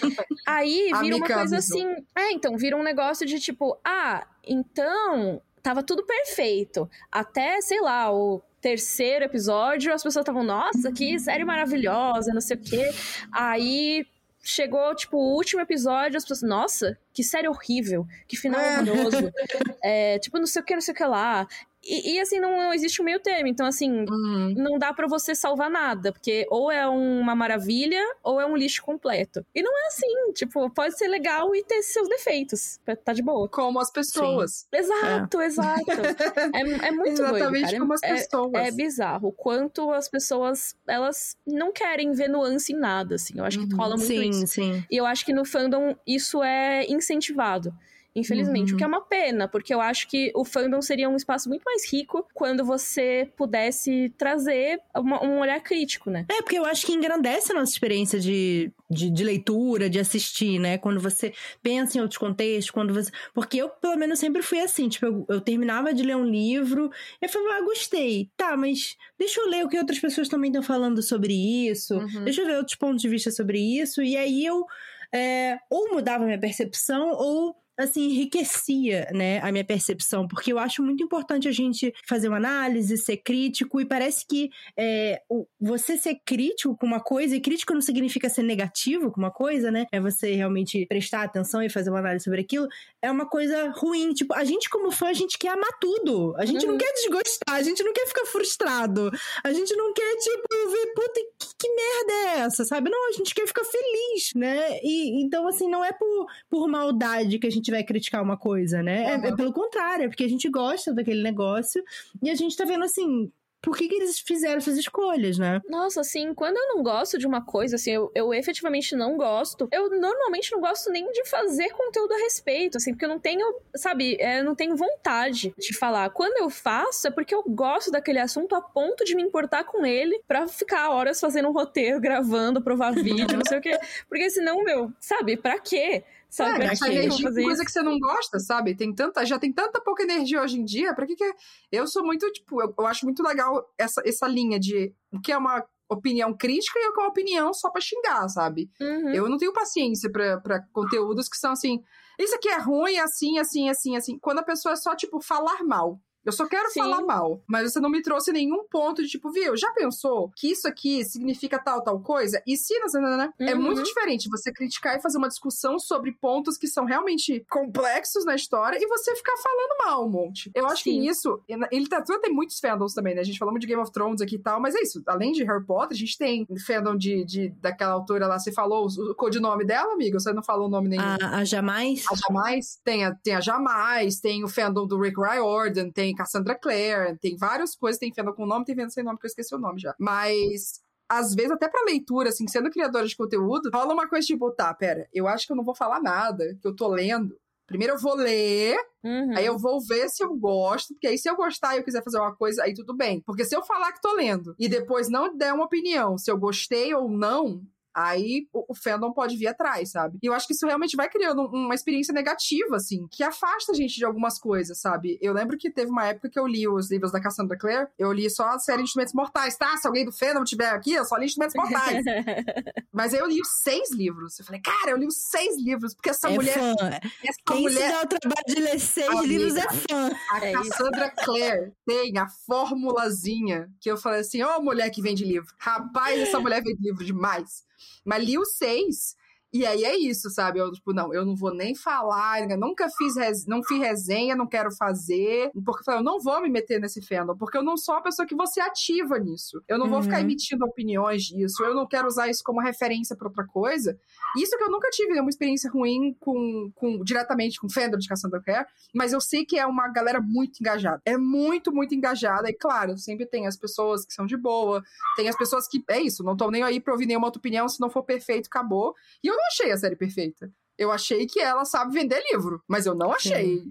aí <laughs> vira uma coisa assim. É, então, vira um negócio de tipo, ah, então tava tudo perfeito. Até, sei lá, o terceiro episódio, as pessoas estavam, nossa, que série maravilhosa, não sei o quê. Aí chegou, tipo, o último episódio, as pessoas, nossa, que série horrível, que final é. horroroso. <laughs> é, tipo, não sei o que, não sei o que lá. E, e, assim, não existe um meio termo. Então, assim, uhum. não dá para você salvar nada. Porque ou é uma maravilha, ou é um lixo completo. E não é assim. Tipo, pode ser legal e ter seus defeitos. Tá de boa. Como as pessoas. Sim. Exato, é. exato. <laughs> É, é muito Exatamente doido, como as é, pessoas. É, é, bizarro. O quanto as pessoas, elas não querem ver nuance em nada, assim. Eu acho que uhum. rola muito sim, isso. Sim, sim. E eu acho que no fandom isso é incentivado. Infelizmente, Uhum. o que é uma pena, porque eu acho que o fandom seria um espaço muito mais rico quando você pudesse trazer uma- um olhar crítico, né? É, porque eu acho que engrandece a nossa experiência de, de, de leitura, de assistir, né? Quando você pensa em outros contextos, quando você. Porque eu, pelo menos, sempre fui assim. Tipo, eu, eu terminava de ler um livro e eu falava, ah, gostei. Tá, mas deixa eu ler o que outras pessoas também estão falando sobre isso. Uhum. Deixa eu ver outros pontos de vista sobre isso. E aí eu é, ou mudava minha percepção ou assim enriquecia, né, a minha percepção, porque eu acho muito importante a gente fazer uma análise, ser crítico e parece que é, você ser crítico com uma coisa e crítico não significa ser negativo com uma coisa, né? É você realmente prestar atenção e fazer uma análise sobre aquilo. É uma coisa ruim, tipo, a gente como fã a gente quer amar tudo, a gente não Uhum. quer desgostar, a gente não quer ficar frustrado, a gente não quer tipo ver puta que, que merda é essa, sabe? Não, a gente quer ficar feliz, né? E então assim não é por, por maldade que a gente vai criticar uma coisa, né? É- É, Uhum. pelo contrário, é porque a gente gosta daquele negócio e a gente tá vendo assim, por que, que eles fizeram essas escolhas, né? Nossa, assim, quando eu não gosto de uma coisa, assim, eu, eu efetivamente não gosto, eu normalmente não gosto nem de fazer conteúdo a respeito, assim, porque eu não tenho, sabe, é, eu não tenho vontade de falar. Quando eu faço, é porque eu gosto daquele assunto a ponto de me importar com ele pra ficar horas fazendo um roteiro, gravando, provar vídeo, não sei o quê. <laughs> Porque senão, meu, sabe, pra quê? Sabe, É, pra gastar eu vou energia com coisa que você não gosta, sabe? Tem tanta, já tem tanta pouca energia hoje em dia, pra que que... Eu sou muito, tipo, eu, eu acho muito legal essa, essa linha de o que é uma opinião crítica e o que é uma opinião só pra xingar, sabe? Uhum. Eu não tenho paciência pra, pra conteúdos que são assim, isso aqui é ruim, assim, assim, assim, assim. Quando a pessoa é só, tipo, falar mal. Eu só quero Sim. falar mal, mas você não me trouxe nenhum ponto de tipo, viu, já pensou que isso aqui significa tal, tal coisa? E se, né, né, né? É Uhum. muito diferente você criticar e fazer uma discussão sobre pontos que são realmente complexos na história e você ficar falando mal um monte. Eu acho que Sim. nisso, em literatura tem muitos fandoms também, né? A gente falou muito de Game of Thrones aqui e tal, mas é isso. Além de Harry Potter, a gente tem fandom de, de daquela autora lá, você falou o, o codinome dela, amiga? Você não falou o nome nenhum. A, a jamais. A Jamais, tem a, tem a Jamais, tem o fandom do Rick Riordan, tem Cassandra Clare, tem várias coisas, tem fandom com nome, tem fandom sem nome, que eu esqueci o nome já. Mas, às vezes, até pra leitura, assim, sendo criadora de conteúdo, rola uma coisa tipo, tá, pera, eu acho que eu não vou falar nada, que eu tô lendo. Primeiro eu vou ler, Uhum. aí eu vou ver se eu gosto, porque aí se eu gostar e eu quiser fazer uma coisa, aí tudo bem. Porque se eu falar que tô lendo e depois não der uma opinião, se eu gostei ou não, aí o, o fandom pode vir atrás, sabe? E eu acho que isso realmente vai criando um- uma experiência negativa, assim, que afasta a gente de algumas coisas, sabe? Eu lembro que teve uma época que eu li os livros da Cassandra Clare, eu li só a série Instrumentos Mortais, tá? Se alguém do fandom tiver aqui, eu só li Instrumentos Mortais. <laughs> Mas aí eu li os seis livros. Eu falei, cara, eu li os seis livros, porque essa é mulher. fã. Essa Quem se mulher. dá o trabalho de ler seis Amiga. livros é fã. A É isso. Cassandra Clare tem a formulazinha que eu falei assim: ó, mulher que vende livro. Rapaz, essa mulher vende livro demais. Mas li os seis. E aí é isso, sabe? Eu, tipo, não, eu não vou nem falar, nunca fiz, res- não fiz resenha, não quero fazer, porque eu falei, eu não vou me meter nesse fandom, porque eu não sou uma pessoa que você ativa nisso. Eu não vou Uhum. ficar emitindo opiniões disso, eu não quero usar isso como referência pra outra coisa. Isso que eu nunca tive né, uma experiência ruim com, com diretamente com fandom de Cassandra Clare, mas eu sei que é uma galera muito engajada. É muito, muito engajada. E claro, sempre tem as pessoas que são de boa, tem as pessoas que. É isso, não estão nem aí pra ouvir nenhuma outra opinião. Se não for perfeito, acabou. E eu não achei a série perfeita. Eu achei que ela sabe vender livro, mas eu não achei.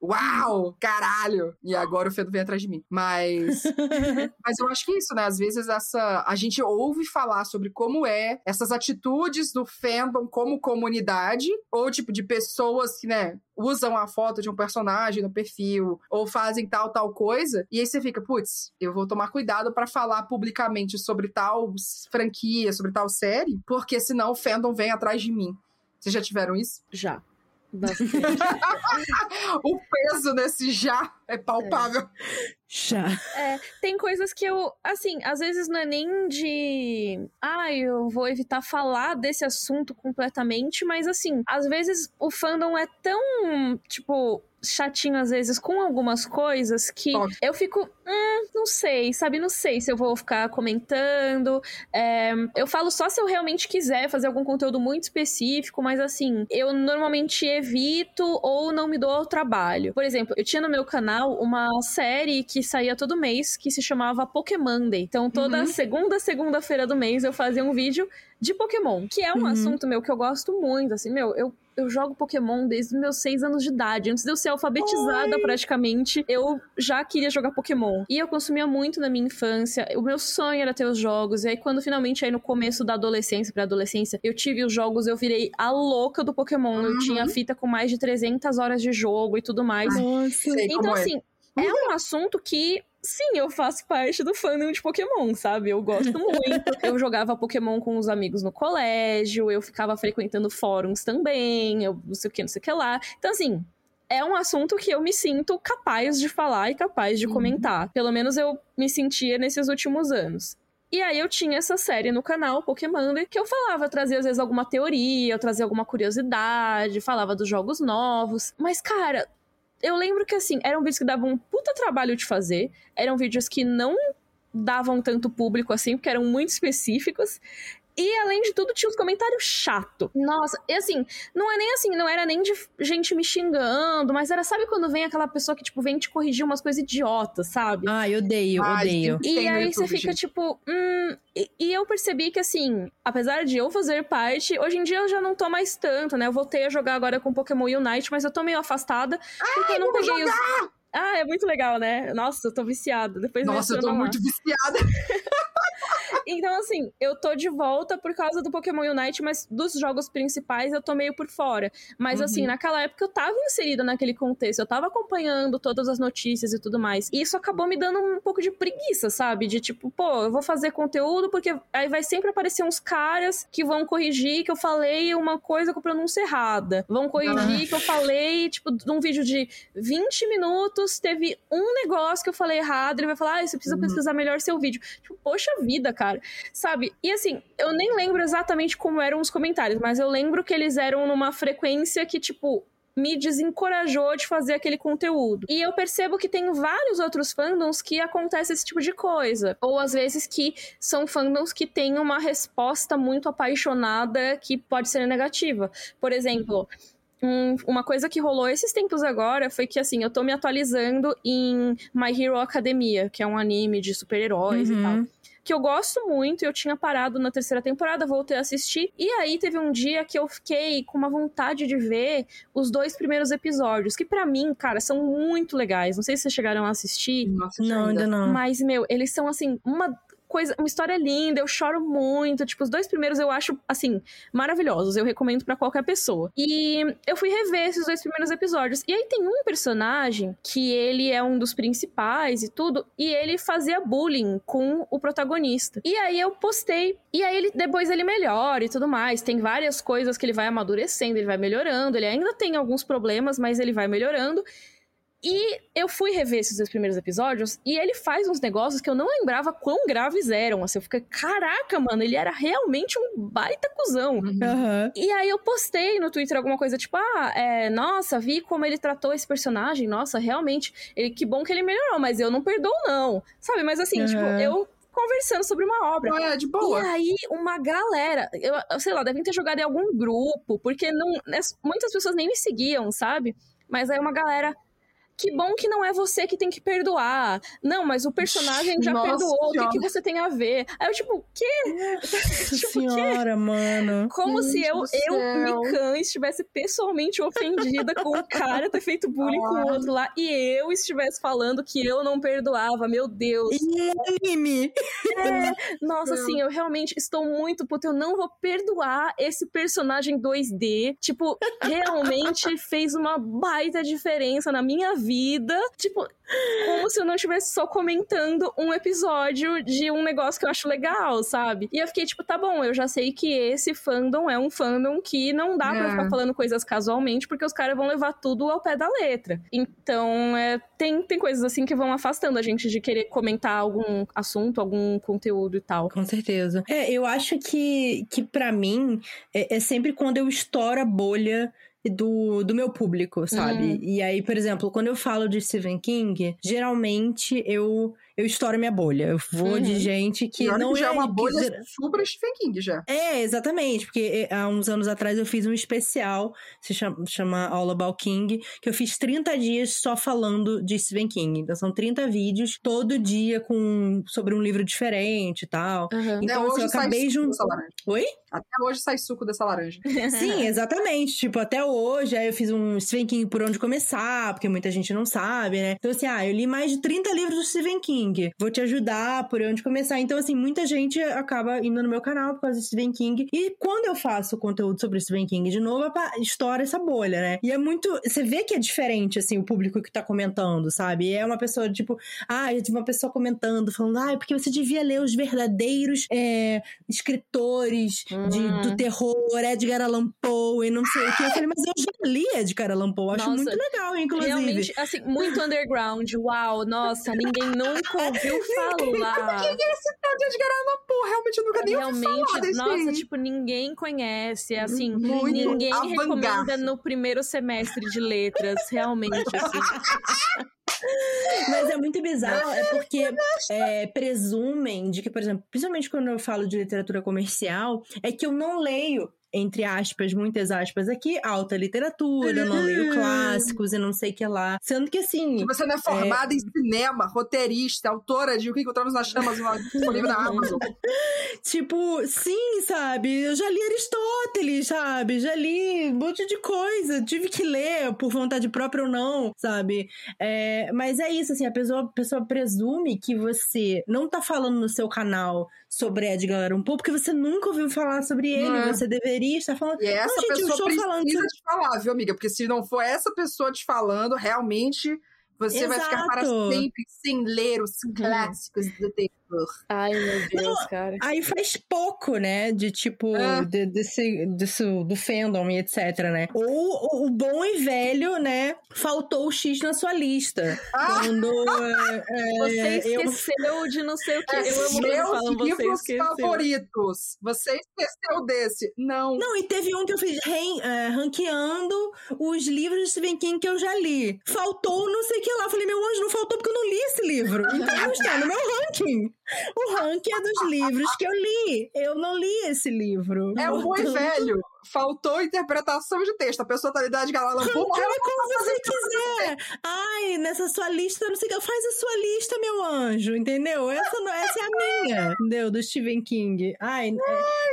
Uau! Caralho! E agora o Fedo vem atrás de mim. Mas. <laughs> Mas eu acho que é isso, né? Às vezes essa a gente ouve falar sobre como é essas atitudes do fandom como comunidade ou tipo de pessoas que, né, usam a foto de um personagem no perfil ou fazem tal tal coisa e aí você fica, putz, eu vou tomar cuidado pra falar publicamente sobre tal franquia, sobre tal série, porque senão o fandom vem atrás de mim. Vocês já tiveram isso? Já. <laughs> O peso nesse já é palpável. Já. É, tem coisas que eu, assim, às vezes não é nem de, ah, eu vou evitar falar desse assunto completamente, mas assim, às vezes o fandom é tão, tipo, chatinho às vezes com algumas coisas que eu fico, hum, não sei, sabe, não sei se eu vou ficar comentando. É, eu falo só se eu realmente quiser fazer algum conteúdo muito específico, mas assim, eu normalmente evito ou não me dou ao trabalho. Por exemplo, eu tinha no meu canal uma série que saía todo mês que se chamava Pokémon Day. Então, toda Uhum. segunda, segunda-feira do mês eu fazia um vídeo de Pokémon, que é um Uhum. assunto meu que eu gosto muito, assim, meu, eu eu jogo Pokémon desde os meus seis anos de idade. Antes de eu ser alfabetizada Oi. praticamente, eu já queria jogar Pokémon. E eu consumia muito na minha infância. O meu sonho era ter os jogos. E aí, quando finalmente, aí no começo da adolescência pra adolescência, eu tive os jogos, eu virei a louca do Pokémon. Eu Uhum. tinha fita com mais de 300 horas de jogo e tudo mais. Nossa. Então, é. assim, é um assunto que. Sim, eu faço parte do fandom de Pokémon, sabe? Eu gosto <laughs> muito. eu jogava Pokémon com os amigos no colégio, eu ficava frequentando fóruns também, eu não sei o que, não sei o que lá. Então, assim, é um assunto que eu me sinto capaz de falar e capaz de Uhum. comentar. Pelo menos eu me sentia nesses últimos anos. E aí eu tinha essa série no canal, Pokémon, que eu falava, eu trazia às vezes alguma teoria, eu trazia alguma curiosidade, falava dos jogos novos. Mas, cara, eu lembro que assim, eram vídeos que davam um puta trabalho de fazer, eram vídeos que não davam tanto público assim, porque eram muito específicos. E além de tudo, tinha os comentários chato. Nossa, e assim, não é nem assim, não era nem de gente me xingando, mas era, sabe quando vem aquela pessoa que, tipo, vem te corrigir umas coisas idiotas, sabe? Ai, odeio, Ai, odeio. E aí YouTube, você fica gente. tipo, hum. E, e eu percebi que, assim, apesar de eu fazer parte, hoje em dia eu já não tô mais tanto, né? Eu voltei a jogar agora com Pokémon Unite, mas eu tô meio afastada. porque eu não peguei os. Ah, é muito legal, né? Nossa, eu tô viciada. Depois Nossa, eu tô lá. muito viciada. <laughs> Então, assim, eu tô de volta por causa do Pokémon Unite, mas dos jogos principais eu tô meio por fora. Mas, Uhum. assim, naquela época eu tava inserida naquele contexto, eu tava acompanhando todas as notícias e tudo mais. E isso acabou me dando um pouco de preguiça, sabe? De tipo, pô, eu vou fazer conteúdo porque aí vai sempre aparecer uns caras que vão corrigir que eu falei uma coisa com pronúncia errada. Vão corrigir que eu falei, tipo, num vídeo de 20 minutos, teve um negócio que eu falei errado, ele vai falar, ah, você precisa Uhum. pesquisar melhor seu vídeo. Tipo, poxa vida, cara. Sabe? E assim, eu nem lembro exatamente como eram os comentários, mas eu lembro que eles eram numa frequência que, tipo, me desencorajou de fazer aquele conteúdo. E eu percebo que tem vários outros fandoms que acontece esse tipo de coisa. Ou às vezes que são fandoms que têm uma resposta muito apaixonada que pode ser negativa. Por exemplo. um- uma coisa que rolou esses tempos agora foi que, assim, eu tô me atualizando em My Hero Academia, que é um anime de super-heróis e Uhum. tal que eu gosto muito, eu tinha parado na terceira temporada, voltei a assistir, e aí teve um dia que eu fiquei com uma vontade de ver os dois primeiros episódios, que pra mim, cara, são muito legais. Não sei se vocês chegaram a assistir, Nossa, Não, ainda não. mas, meu, eles são assim, uma coisa, uma história linda, eu choro muito. Tipo, os dois primeiros eu acho, assim, maravilhosos. Eu recomendo pra qualquer pessoa. E eu fui rever esses dois primeiros episódios. E aí tem um personagem que ele é um dos principais e tudo, e ele fazia bullying com o protagonista. E aí eu postei, e aí ele depois ele melhora e tudo mais. Tem várias coisas que ele vai amadurecendo, ele vai melhorando. Ele ainda tem alguns problemas, mas ele vai melhorando. E eu fui rever esses dois primeiros episódios e ele faz uns negócios que eu não lembrava quão graves eram. Assim, eu fiquei, caraca, mano, ele era realmente um baita cuzão. Aham. E aí eu postei no Twitter alguma coisa tipo, ah, é, nossa, vi como ele tratou esse personagem, nossa, realmente, ele, que bom que ele melhorou, mas eu não perdoo, não. Sabe, mas assim, Uhum. tipo, eu conversando sobre uma obra. É, de E boa. aí, uma galera, eu, eu sei lá, devem ter jogado em algum grupo, porque não, né, muitas pessoas nem me seguiam, sabe? Mas aí uma galera. Que bom que não é você que tem que perdoar. Não, mas o personagem já Nossa perdoou. O que, Senhora. que você tem a ver? Aí eu, tipo, quê? <laughs> Tipo, quê? senhora, mano. Como se Gente eu, do eu, céu. Mikan, estivesse pessoalmente ofendida com o cara ter feito bullying com o outro lá e eu estivesse falando que eu não perdoava. Meu Deus. E anime. Nossa, Não. assim, eu realmente estou muito puta. Eu não vou perdoar esse personagem 2D. Tipo, realmente fez uma baita diferença na minha vida. Tipo, como se eu não estivesse só comentando um episódio de um negócio que eu acho legal, sabe? E eu fiquei tipo, tá bom, eu já sei que esse fandom é um fandom que não dá pra É. ficar falando coisas casualmente, porque os caras vão levar tudo ao pé da letra. Então, é, tem, tem coisas assim que vão afastando a gente de querer comentar algum assunto, algum conteúdo e tal. Com certeza. É, eu acho que, que para mim, é, é sempre quando eu estouro a bolha do, do meu público, sabe? Uhum. E aí, por exemplo, quando eu falo de Stephen King, geralmente eu eu estouro minha bolha. Eu vou Uhum. de gente que não que já é uma que bolha super Stephen King já. É, exatamente, porque eh, há uns anos atrás eu fiz um especial, se chama, chama All About King, que eu fiz 30 dias só falando de Stephen King. Então são 30 vídeos, todo dia com sobre um livro diferente e tal. Aham. Então, assim, eu hoje sai acabei dessa laranja. Oi? Até hoje sai suco dessa laranja. <laughs> Sim, exatamente. Tipo, até hoje, aí eu fiz um Stephen King por onde começar, porque muita gente não sabe, né? Então, assim, ah, eu li mais de 30 livros do Stephen King. Vou te ajudar por onde começar. Então, assim, muita gente acaba indo no meu canal por causa do Stephen King. E quando eu faço conteúdo sobre o Stephen King de novo, estoura essa bolha, né? E é muito. Você vê que é diferente, assim, o público que tá comentando, sabe? É uma pessoa, tipo, ah, eu tive uma pessoa comentando, falando, ah, é porque você devia ler os verdadeiros é, escritores de, Hum. do terror, Edgar Allan Poe e não sei o que. Eu falei, mas eu já li Edgar Allan Poe, acho Nossa, muito legal, inclusive. Realmente, assim, muito underground. Uau, nossa, ninguém nunca ouviu falar. Tá de Edgar Allan Poe, realmente eu nunca nem ouvi Realmente, falar desse nossa, aí. tipo, ninguém conhece. é Assim, Muito ninguém recomenda no primeiro semestre de letras, realmente, assim. <laughs> Mas é muito bizarro, é porque é, presumem de que, por exemplo, principalmente quando eu falo de literatura comercial, é que eu não leio. Entre aspas, muitas aspas aqui, alta literatura, não leio clássicos e não sei o que lá. Sendo que assim. Que você não é formada em cinema, roteirista, autora de O que encontramos nas chamas, uma- disponível na Amazon. <laughs> Tipo, sim, sabe? Eu já li Aristóteles, sabe? Já li um monte de coisa. Tive que ler por vontade própria ou não, sabe? É, mas é isso, assim, a pessoa, a pessoa presume que você não tá falando no seu canal sobre Edgar Allan Poe porque você nunca ouviu falar sobre ele. É. Você deveria estar falando. E essa Não, gente, pessoa precisa falando te falar, viu, amiga? Porque se não for essa pessoa te falando, realmente você vai ficar para Exato. sempre sem ler os clássicos do terror. Ai, meu Deus, cara. Aí faz pouco, né? De tipo, É. de- desse, desse, do fandom e etc, né? Ou o- bom e velho, né? Faltou o X na sua lista. Ah! Quando. é, é, Você eu- esqueceu de não sei o que. Eu amo Meus falam livros favoritos. Você esqueceu desse? Não. Não, e teve um que eu fiz ren- é, ranqueando os livros de Stephen King que eu já li. Faltou não sei o que lá. Eu Falei, meu anjo, não faltou porque eu não li esse livro. <laughs> Então não está no meu ranking. O ranking é dos livros que eu li. Eu não li esse livro. É o bom e Portanto, velho. Faltou interpretação de texto. A pessoa tá lidando de morreu. Rancora como você quiser. Ai, nessa sua lista, não sei o que. Faz a sua lista, meu anjo, entendeu? Essa, não, essa é a minha, entendeu? Do Stephen King. Ai, é,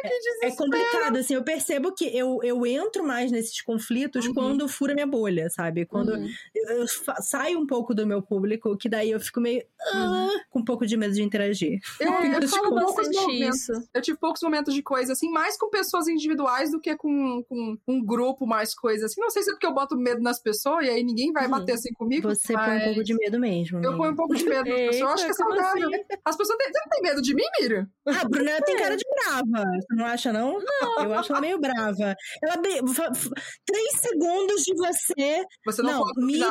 Que é desespero. complicado, assim. Eu percebo que eu, eu entro mais nesses conflitos Uhum. quando fura minha bolha, sabe? Quando Uhum. eu, eu saio um pouco do meu público, que daí eu fico meio. ah, com um pouco de medo de interagir. <laughs> Eu, É, eu falo poucos bastante momentos. isso. Eu tive poucos momentos de coisa, assim, mais com pessoas individuais do que com, com um grupo, mais coisa assim. Não sei se é porque eu boto medo nas pessoas e aí ninguém vai Uhum. bater assim comigo. Você põe um mas pouco de medo mesmo. Eu amiga. ponho um pouco de medo <laughs> nas pessoas. Eu acho que é saudável. assim? As pessoas têm, você não tem medo de mim, Miriam? A Bruna ela tem cara de brava. Você não acha, não? Não. Eu acho ela meio brava. Ela be- Três segundos de você. Você não, Não. Miriam,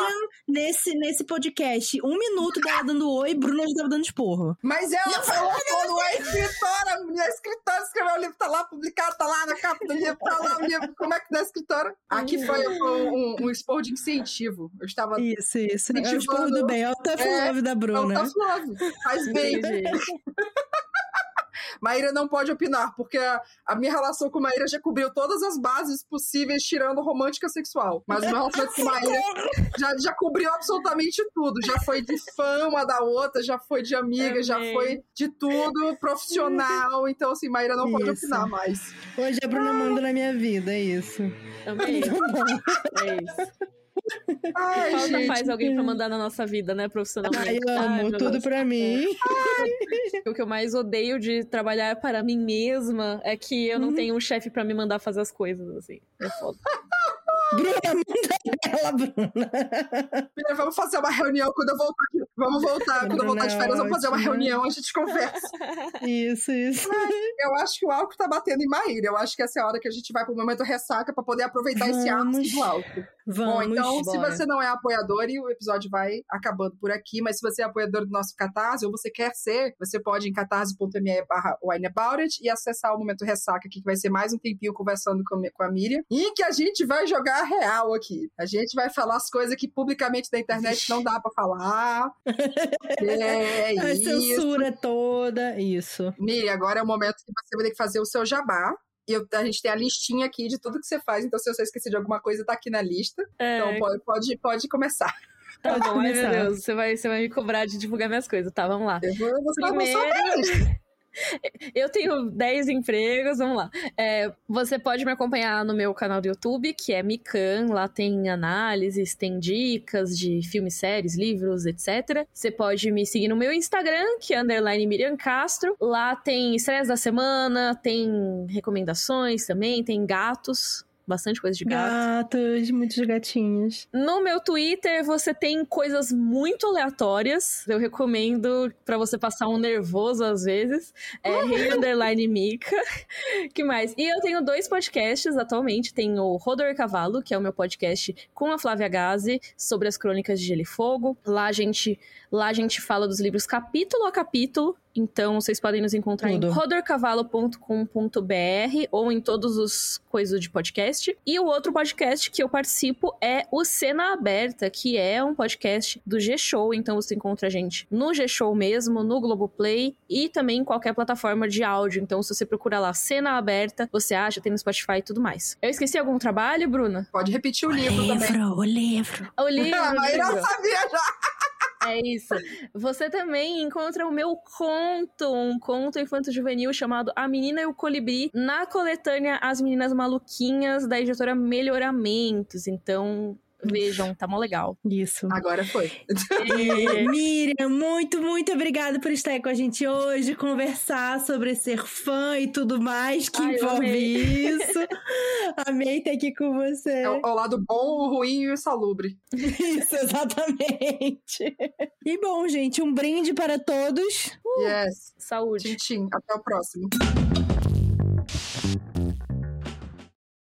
nesse, nesse podcast, um minuto dela dando oi, Bruna já tava dando esporro. Mas ela falou quando é escritora, a escritora escreveu o livro, tá lá publicado, tá lá na capa do livro, tá lá o livro. Como é que não é escritora? Aqui foi um, um, um esporro de incentivo. Eu estava Isso, isso. É o Incentivando- do bem. É o tough É, love da Bruna. tá suave. Faz bem. <laughs> Entendi. Maíra não pode opinar, porque a, a minha relação com Maíra já cobriu todas as bases possíveis, tirando romântica sexual. Mas o meu relacionamento com Maíra já, já cobriu absolutamente tudo. Já foi de fã uma da outra, já foi de amiga, já foi de tudo, profissional. Então, assim, Maíra não pode Isso. opinar mais. Hoje a Bruna manda na minha vida, é isso. Amei. É isso. Ai, Falta gente. faz alguém pra mandar na nossa vida, né, profissionalmente. Ai, eu Ai, amo meu tudo Deus. pra mim. O que eu mais odeio de trabalhar para mim mesma é que eu não Uhum. tenho um chefe pra me mandar fazer as coisas, assim. É foda. Bruna, manda ela, Bruna. Vamos fazer uma reunião quando eu voltar aqui. Vamos voltar, quando eu voltar de férias, vamos fazer uma reunião, a gente conversa. Isso, isso. Eu acho que o álcool tá batendo em Maíra. Eu acho que essa é a hora que a gente vai pro momento ressaca pra poder aproveitar esse Vamos. ápice do álcool. Vamos. Bom, então, se bora. você não é apoiador, e o episódio vai acabando por aqui, mas se você é apoiador do nosso Catarse, ou você quer ser, você pode ir em catarse.me barra e acessar o Momento Ressaca aqui, que vai ser mais um tempinho conversando com, com a Miriam. E que a gente vai jogar real aqui. A gente vai falar as coisas que publicamente na internet não dá pra falar. <laughs> É A isso. censura toda, isso. Miri, agora é o momento que você vai ter que fazer o seu jabá. E eu- a gente tem a listinha aqui de tudo que você faz, então se você esquecer de alguma coisa, tá aqui na lista. É, Então pode, pode, pode começar. tá pode bom, ai meu começar. Deus, você vai, você vai me cobrar de divulgar minhas coisas, tá? Vamos lá. Eu vou, só Primeiro- a. <laughs> Eu tenho 10 empregos, vamos lá. É, você pode me acompanhar no meu canal do YouTube, que é Mikan. Lá tem análises, tem dicas de filmes, séries, livros, etc. Você pode me seguir no meu Instagram, que é underline Miriam Castro. Lá tem estreias da semana, tem recomendações também, tem gatos. Bastante coisa de gato. Gatos, muitos gatinhos. No meu Twitter você tem coisas muito aleatórias. Eu recomendo pra você passar um nervoso às vezes. É Rei Underline Mica. <laughs> que mais? E eu tenho dois podcasts atualmente. Tem o Rodor Cavalo, que é o meu podcast com a Flávia Gazi sobre as crônicas de Gelo e Fogo. Lá a gente, lá a gente fala dos livros capítulo a capítulo. Então vocês podem nos encontrar Tudo. em rodorcavalo.com.br ou em todos os coisas de podcast. E o outro podcast que eu participo é o Cena Aberta, que é um podcast do G-Show. Então você encontra a gente no G-Show mesmo, no Globoplay e também em qualquer plataforma de áudio. Então se você procura lá Cena Aberta, você acha, tem no Spotify e tudo mais. Eu esqueci algum trabalho, Bruna? Pode repetir o livro também. o livro. O livro. Ah, mas eu livro. sabia já. É isso. Você também encontra o meu conto, um conto infanto-juvenil chamado A Menina e o Colibri, na coletânea As Meninas Maluquinhas, da editora Melhoramentos. Então, vejam, tá mó legal. Isso. Agora foi. E- <laughs> Miriam, muito, muito obrigada por estar aí com a gente hoje, conversar sobre ser fã e tudo mais que Ai, envolve amei. isso. <laughs> Amei estar aqui com você. É o, o lado bom, o ruim e o insalubre. Isso, exatamente. E bom, gente, um brinde para todos. Yes. Saúde. Tchim, tchim. Até o próximo.